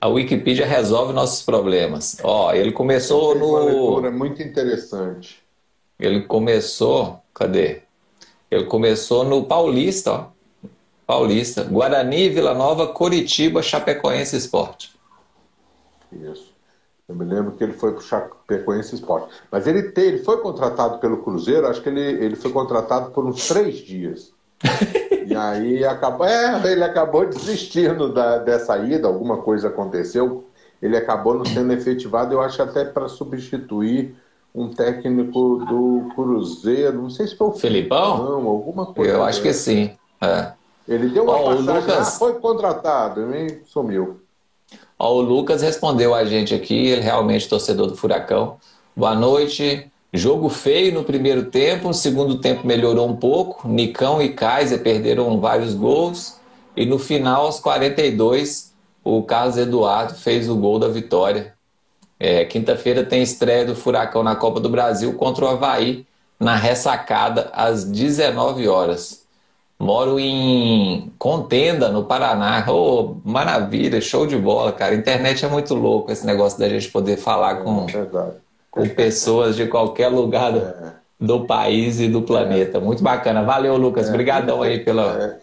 A Wikipedia resolve nossos problemas. Ó, ele começou ele no. Uma leitura muito interessante. Ele começou. Cadê? Ele começou no Paulista, ó. Paulista. Guarani, Vila Nova, Coritiba, Chapecoense Esporte. Isso. Eu me lembro que ele foi para o Chapecoense Esporte. Mas ele, te, ele foi contratado pelo Cruzeiro, acho que ele, ele foi contratado por uns três dias. e aí acabou, é, ele acabou desistindo da, dessa ida, alguma coisa aconteceu, ele acabou não sendo efetivado, eu acho até para substituir um técnico do Cruzeiro, não sei se foi o Felipão, não, alguma coisa. Eu acho que sim. É. Ele deu uma oh, passagem, Lucas... ah, foi contratado e sumiu. Ó, o Lucas respondeu a gente aqui, ele realmente torcedor do Furacão. Boa noite. Jogo feio no primeiro tempo, no segundo tempo melhorou um pouco. Nicão e Kaiser perderam vários gols. E no final, aos 42, o Carlos Eduardo fez o gol da vitória. É, Quinta-feira tem estreia do Furacão na Copa do Brasil contra o Havaí, na ressacada, às 19 horas. Moro em Contenda, no Paraná. Oh, maravilha, show de bola, cara. Internet é muito louco esse negócio da gente poder falar com. É com pessoas de qualquer lugar do, é. do país e do planeta. É. Muito bacana. Valeu, Lucas. É. Obrigadão aí pela. É.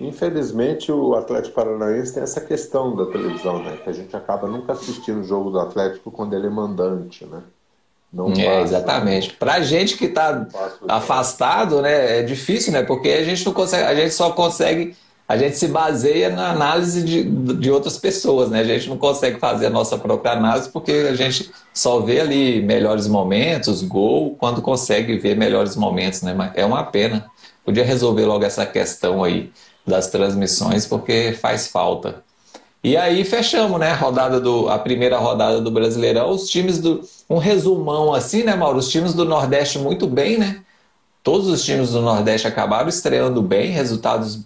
Infelizmente, o Atlético Paranaense tem essa questão da televisão, né? Que a gente acaba nunca assistindo o jogo do Atlético quando ele é mandante, né? Não é, passa, exatamente. Né? Pra gente que está afastado, né, é difícil, né? Porque a gente não consegue, a gente só consegue a gente se baseia na análise de, de outras pessoas, né? A gente não consegue fazer a nossa própria análise porque a gente só vê ali melhores momentos, gol, quando consegue ver melhores momentos, né? Mas é uma pena. Podia resolver logo essa questão aí das transmissões porque faz falta. E aí fechamos, né? A rodada do a primeira rodada do Brasileirão, os times do um resumão assim, né, Mauro? Os times do Nordeste muito bem, né? Todos os times do Nordeste acabaram estreando bem, resultados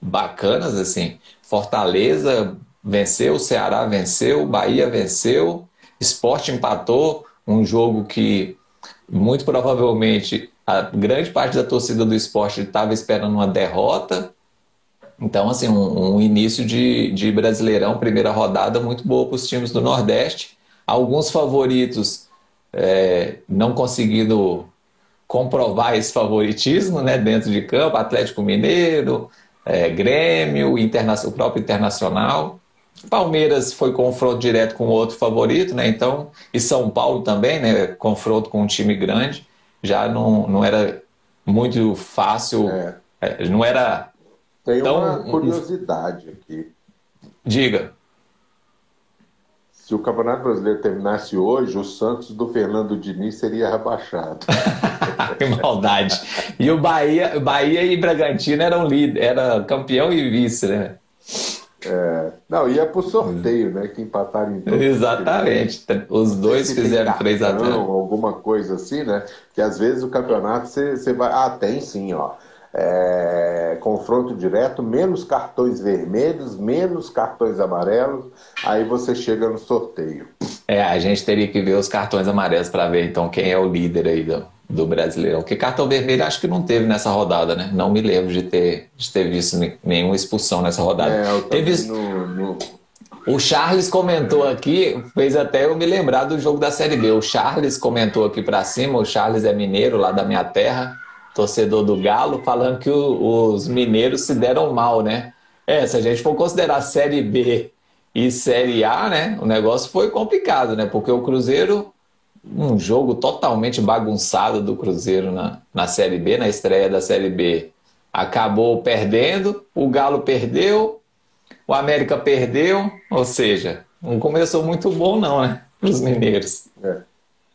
bacanas, assim. Fortaleza venceu, Ceará venceu, Bahia venceu, Esporte empatou, um jogo que muito provavelmente a grande parte da torcida do esporte estava esperando uma derrota. Então, assim, um, um início de, de Brasileirão, primeira rodada, muito boa para os times do Nordeste. Alguns favoritos é, não conseguindo comprovar esse favoritismo né, dentro de campo, Atlético Mineiro, é, Grêmio, o próprio Internacional. Palmeiras foi confronto direto com outro favorito, né? Então, e São Paulo também, né? Confronto com um time grande. Já não, não era muito fácil, é. É, não era. Tem tão... uma curiosidade aqui. Diga. Se o Campeonato Brasileiro terminasse hoje, o Santos do Fernando Diniz seria rebaixado. que maldade. E o Bahia, Bahia e Bragantino eram líder, era campeão e vice, né? É, não, ia pro sorteio, né? Que empataram em todos Exatamente. Os dois fizeram 3 a 0 Alguma coisa assim, né? Que às vezes o campeonato você vai. Ah, tem sim, ó é, confronto direto, menos cartões vermelhos, menos cartões amarelos, aí você chega no sorteio. É, a gente teria que ver os cartões amarelos para ver então quem é o líder aí do, do Brasileirão. Porque cartão vermelho acho que não teve nessa rodada, né? Não me lembro de ter, de ter visto nenhuma expulsão nessa rodada. É, teve no, no... O Charles comentou aqui, fez até eu me lembrar do jogo da Série B. O Charles comentou aqui para cima, o Charles é mineiro lá da minha terra torcedor do Galo, falando que o, os mineiros se deram mal, né? É, se a gente for considerar Série B e Série A, né? O negócio foi complicado, né? Porque o Cruzeiro, um jogo totalmente bagunçado do Cruzeiro na, na Série B, na estreia da Série B, acabou perdendo, o Galo perdeu, o América perdeu, ou seja, não começou muito bom, não, né? Para os mineiros. É.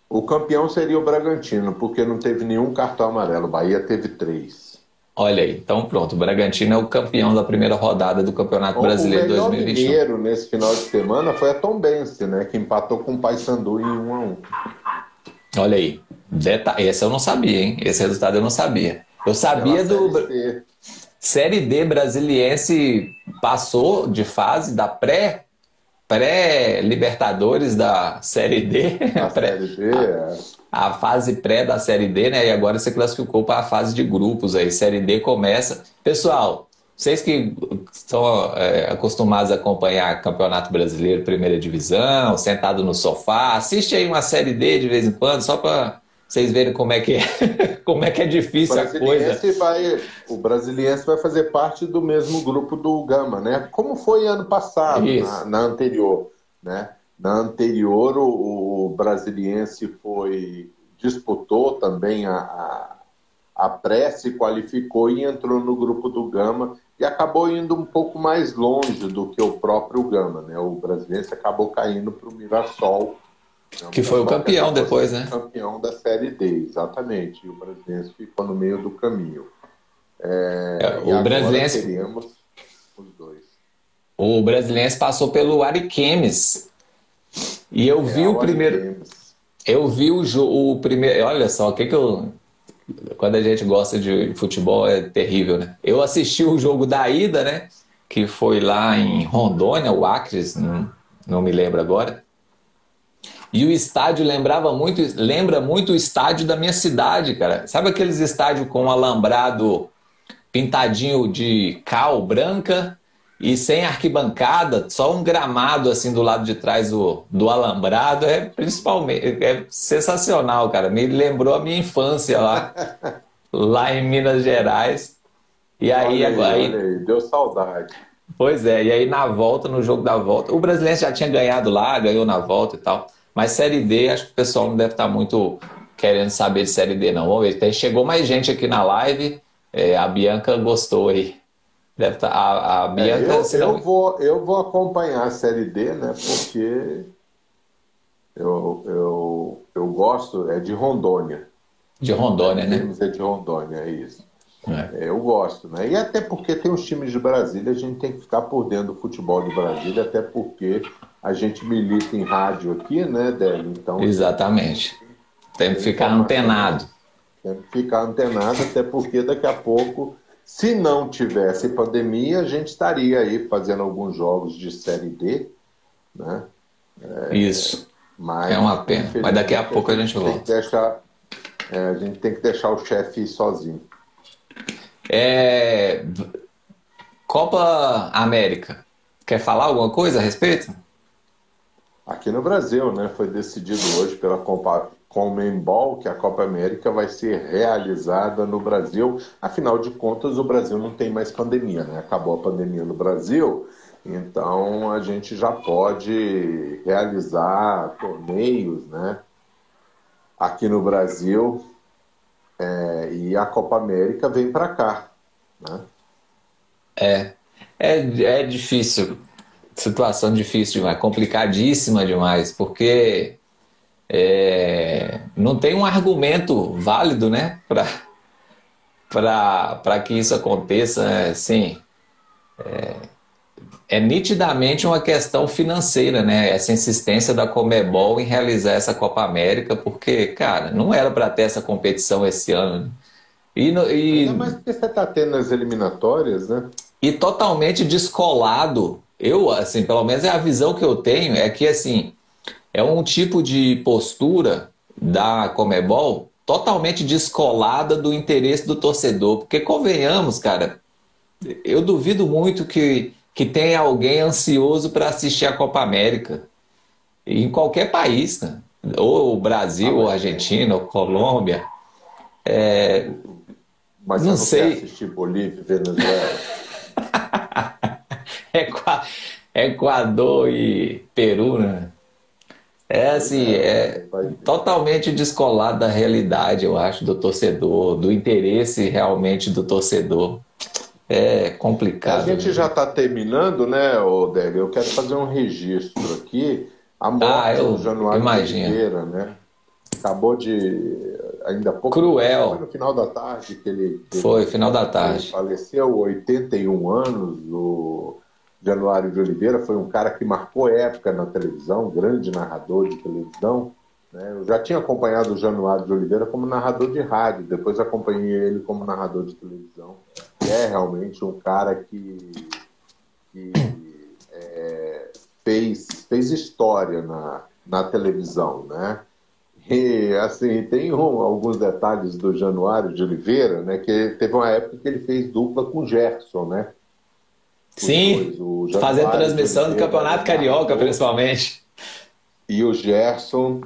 O campeão seria o Bragantino, porque não teve nenhum cartão amarelo. O Bahia teve três. Olha aí, então pronto. O Bragantino é o campeão da primeira rodada do Campeonato Brasileiro 2021. O mineiro nesse final de semana foi a Tombense, né? Que empatou com o Paysandu em 1 a 1 Olha aí. Esse eu não sabia, hein? Esse resultado eu não sabia. Eu sabia do. Série, série D brasiliense passou de fase da pré pré-Libertadores da Série D. A Série D, é. A fase pré da Série D, né? E agora você classificou para a fase de grupos aí. Série D começa. Pessoal, vocês que estão é, acostumados a acompanhar Campeonato Brasileiro, Primeira Divisão, sentado no sofá, assiste aí uma Série D de vez em quando, só para vocês verem como é que é, como é, que é difícil a coisa. Vai, o Brasiliense vai fazer parte do mesmo grupo do Gama, né? Como foi ano passado, na, na, anterior, né? Na anterior, o, o Brasiliense foi disputou também a, a, a pré, se qualificou e entrou no grupo do Gama e acabou indo um pouco mais longe do que o próprio Gama, né? O Brasiliense acabou caindo para o Mirassol que foi o campeão depois, né? Campeão da Série D, exatamente. E o Brasiliense ficou no meio do caminho. É, é, o Brasiliense. Teríamos os dois. O Brasiliense passou pelo Ariquemes. E eu é, vi o, o primeiro. Eu vi o. O primeiro. Olha só, o que que eu. Quando a gente gosta de futebol é terrível, né? Eu assisti o jogo da ida, né? Que foi lá em Rondônia, o Acres, não, não me lembro agora. E o estádio lembrava muito, lembra muito o estádio da minha cidade, cara. Sabe aqueles estádios com alambrado pintadinho de cal branca e sem arquibancada, só um gramado assim do lado de trás do, do alambrado, é principalmente é sensacional, cara. Me lembrou a minha infância lá, lá em Minas Gerais. E aí, olha aí, aí, aí, deu saudade. Pois é, e aí na volta, no jogo da volta, o brasileiro já tinha ganhado lá, ganhou na volta e tal. Mas Série D, acho que o pessoal não deve estar muito querendo saber de Série D, não. Vamos ver. Chegou mais gente aqui na live. É, a Bianca gostou aí. Deve estar, a, a Bianca. É, eu, eu, vou, eu vou acompanhar a Série D, né? Porque eu, eu, eu gosto, é de Rondônia. De Rondônia, né? É de Rondônia, é isso. É. Eu gosto, né? E até porque tem os times de Brasília, a gente tem que ficar por dentro do futebol de Brasília, até porque a gente milita em rádio aqui, né, Délio? Então, Exatamente. Tem que ficar antenado. Tem que ficar antenado, até porque daqui a pouco, se não tivesse pandemia, a gente estaria aí fazendo alguns jogos de Série D, né? É, Isso. Mas, é uma pena. Mas daqui a pouco a gente, a gente volta. Deixar, é, a gente tem que deixar o chefe sozinho. É... Copa América. Quer falar alguma coisa a respeito? Aqui no Brasil, né, foi decidido hoje pela Comembol que a Copa América vai ser realizada no Brasil. Afinal de contas, o Brasil não tem mais pandemia, né? Acabou a pandemia no Brasil, então a gente já pode realizar torneios, né? Aqui no Brasil é, e a Copa América vem para cá, né? É, é, é difícil situação difícil demais, complicadíssima demais, porque é, não tem um argumento válido, né, para que isso aconteça, assim, é, é, nitidamente uma questão financeira, né, essa insistência da Comebol em realizar essa Copa América, porque, cara, não era para ter essa competição esse ano, né? E, e, Ainda mais porque você está tendo as eliminatórias, né? E totalmente descolado eu, assim, pelo menos é a visão que eu tenho, é que, assim, é um tipo de postura da Comebol totalmente descolada do interesse do torcedor. Porque, convenhamos, cara, eu duvido muito que, que tenha alguém ansioso para assistir a Copa América. Em qualquer país, né? ou Brasil, ah, ou Argentina, ou Colômbia. É... Mas não, não sei. assistir Bolívia Venezuela. Equador e Peru, né? É assim, é totalmente descolado da realidade, eu acho, do torcedor, do interesse realmente do torcedor. É complicado. A gente já está terminando, né, Odélio? Eu quero fazer um registro aqui. A morte ah, eu, do Januário imagino. Oliveira, né? Acabou de. Ainda pouco. Cruel. Foi no final da tarde que ele. Foi, final da tarde. faleceu, 81 anos. O Januário de Oliveira foi um cara que marcou época na televisão, grande narrador de televisão. Né? Eu já tinha acompanhado o Januário de Oliveira como narrador de rádio, depois acompanhei ele como narrador de televisão. E é realmente um cara que, que é, fez, fez história na, na televisão, né? E, assim, tem um, alguns detalhes do Januário de Oliveira, né? Que teve uma época que ele fez dupla com Gerson, né? Sim, dois, fazer transmissão do Campeonato Carioca, principalmente. E o Gerson,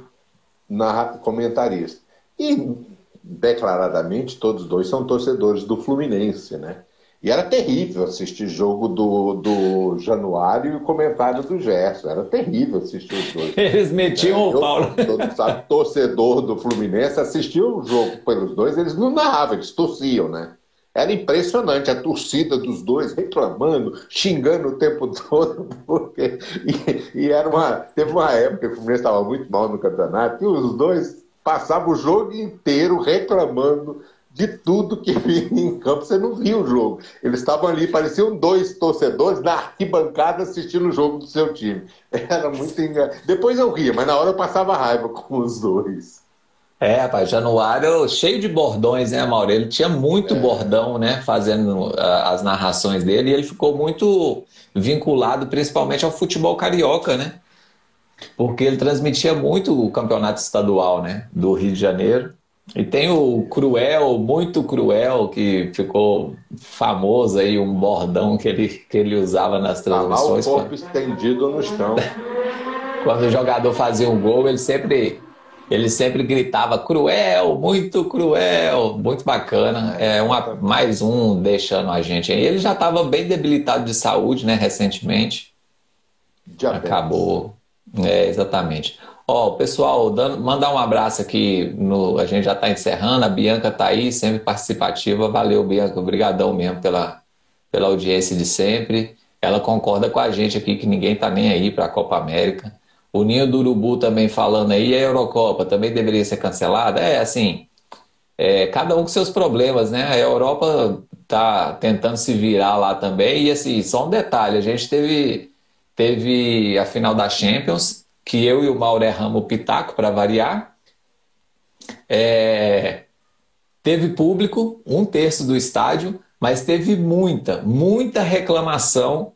narra, comentarista. E, declaradamente, todos dois são torcedores do Fluminense, né? E era terrível assistir jogo do, do Januário e o comentário do Gerson. Era terrível assistir os dois. Eles metiam é, o Paulo. Todo, sabe, torcedor do Fluminense assistia o jogo pelos dois, eles não narravam, eles torciam, né? Era impressionante a torcida dos dois reclamando, xingando o tempo todo, porque e, e era uma teve uma época que o Fluminense estava muito mal no campeonato e os dois passavam o jogo inteiro reclamando de tudo que vinha em campo, você não via o jogo. Eles estavam ali, pareciam dois torcedores na arquibancada assistindo o jogo do seu time. Era muito engraçado. Depois eu ria, mas na hora eu passava raiva com os dois. É, rapaz, Januário cheio de bordões, né, Mauro? Ele tinha muito é. bordão, né, fazendo uh, as narrações dele, e ele ficou muito vinculado principalmente ao futebol carioca, né? Porque ele transmitia muito o campeonato estadual, né, do Rio de Janeiro. E tem o Cruel, muito Cruel, que ficou famoso aí, um bordão que ele, que ele usava nas transmissões. Tá lá o corpo estendido no chão. Quando o jogador fazia um gol, ele sempre ele sempre gritava cruel, muito cruel, muito bacana. É uma, mais um deixando a gente. Ele já estava bem debilitado de saúde, né, recentemente. Diabetes. Acabou. É, exatamente. Ó, pessoal, dando, mandar um abraço aqui. No, a gente já está encerrando. A Bianca está aí, sempre participativa. Valeu, Bianca. Obrigadão mesmo pela, pela audiência de sempre. Ela concorda com a gente aqui que ninguém está nem aí para a Copa América. O Ninho do Urubu também falando aí, a Eurocopa também deveria ser cancelada? É, assim, é, cada um com seus problemas, né? A Europa tá tentando se virar lá também. E assim, só um detalhe, a gente teve, teve a final da Champions, que eu e o Mauro erramos o pitaco para variar. É, teve público, um terço do estádio, mas teve muita, muita reclamação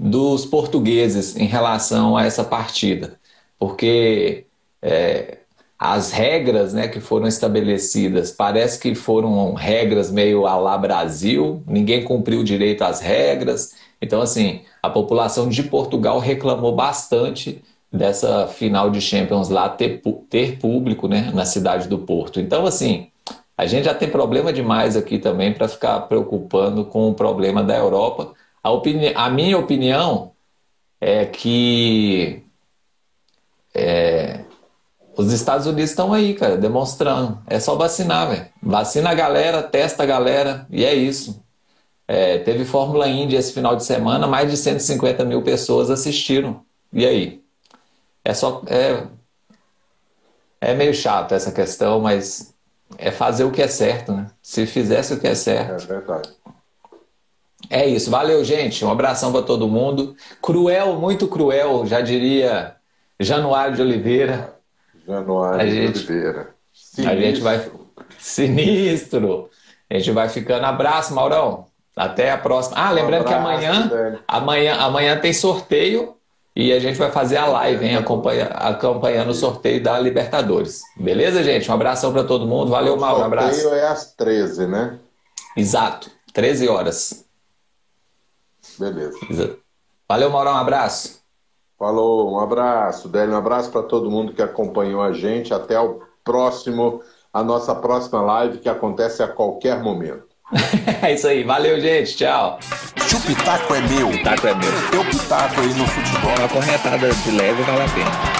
dos portugueses em relação a essa partida, porque é, as regras né, que foram estabelecidas parece que foram regras meio a lá Brasil, ninguém cumpriu direito às regras. Então, assim, a população de Portugal reclamou bastante dessa final de Champions lá ter, ter público né, na cidade do Porto. Então, assim, a gente já tem problema demais aqui também para ficar preocupando com o problema da Europa a, opini a minha opinião é que é, os Estados Unidos estão aí, cara, demonstrando. É só vacinar, velho. Vacina a galera, testa a galera, e é isso. É, teve Fórmula Indy esse final de semana, mais de 150 mil pessoas assistiram. E aí? É só. É, é meio chato essa questão, mas é fazer o que é certo, né? Se fizesse o que é certo. É verdade. É isso. Valeu, gente. Um abração para todo mundo. Cruel, muito cruel, já diria Januário de Oliveira. Januário a gente, de Oliveira. Sinistro. A gente vai. Sinistro. A gente vai ficando. Abraço, Maurão. Até a próxima. Ah, lembrando um abraço, que amanhã, amanhã, amanhã tem sorteio e a gente vai fazer a live, hein? Acompanha, acompanhando o sorteio da Libertadores. Beleza, gente? Um abração para todo mundo. Valeu, Mauro. Um abraço. O sorteio é às 13, né? Exato. 13 horas. Beleza. Valeu, Maurão, um abraço. Falou, um abraço, Délio, um abraço para todo mundo que acompanhou a gente. Até o próximo, a nossa próxima live que acontece a qualquer momento. é isso aí, valeu, gente, tchau. Se o pitaco é meu, o pitaco é meu. Teu pitaco aí no futebol. Uma corretada de leve vale a pena.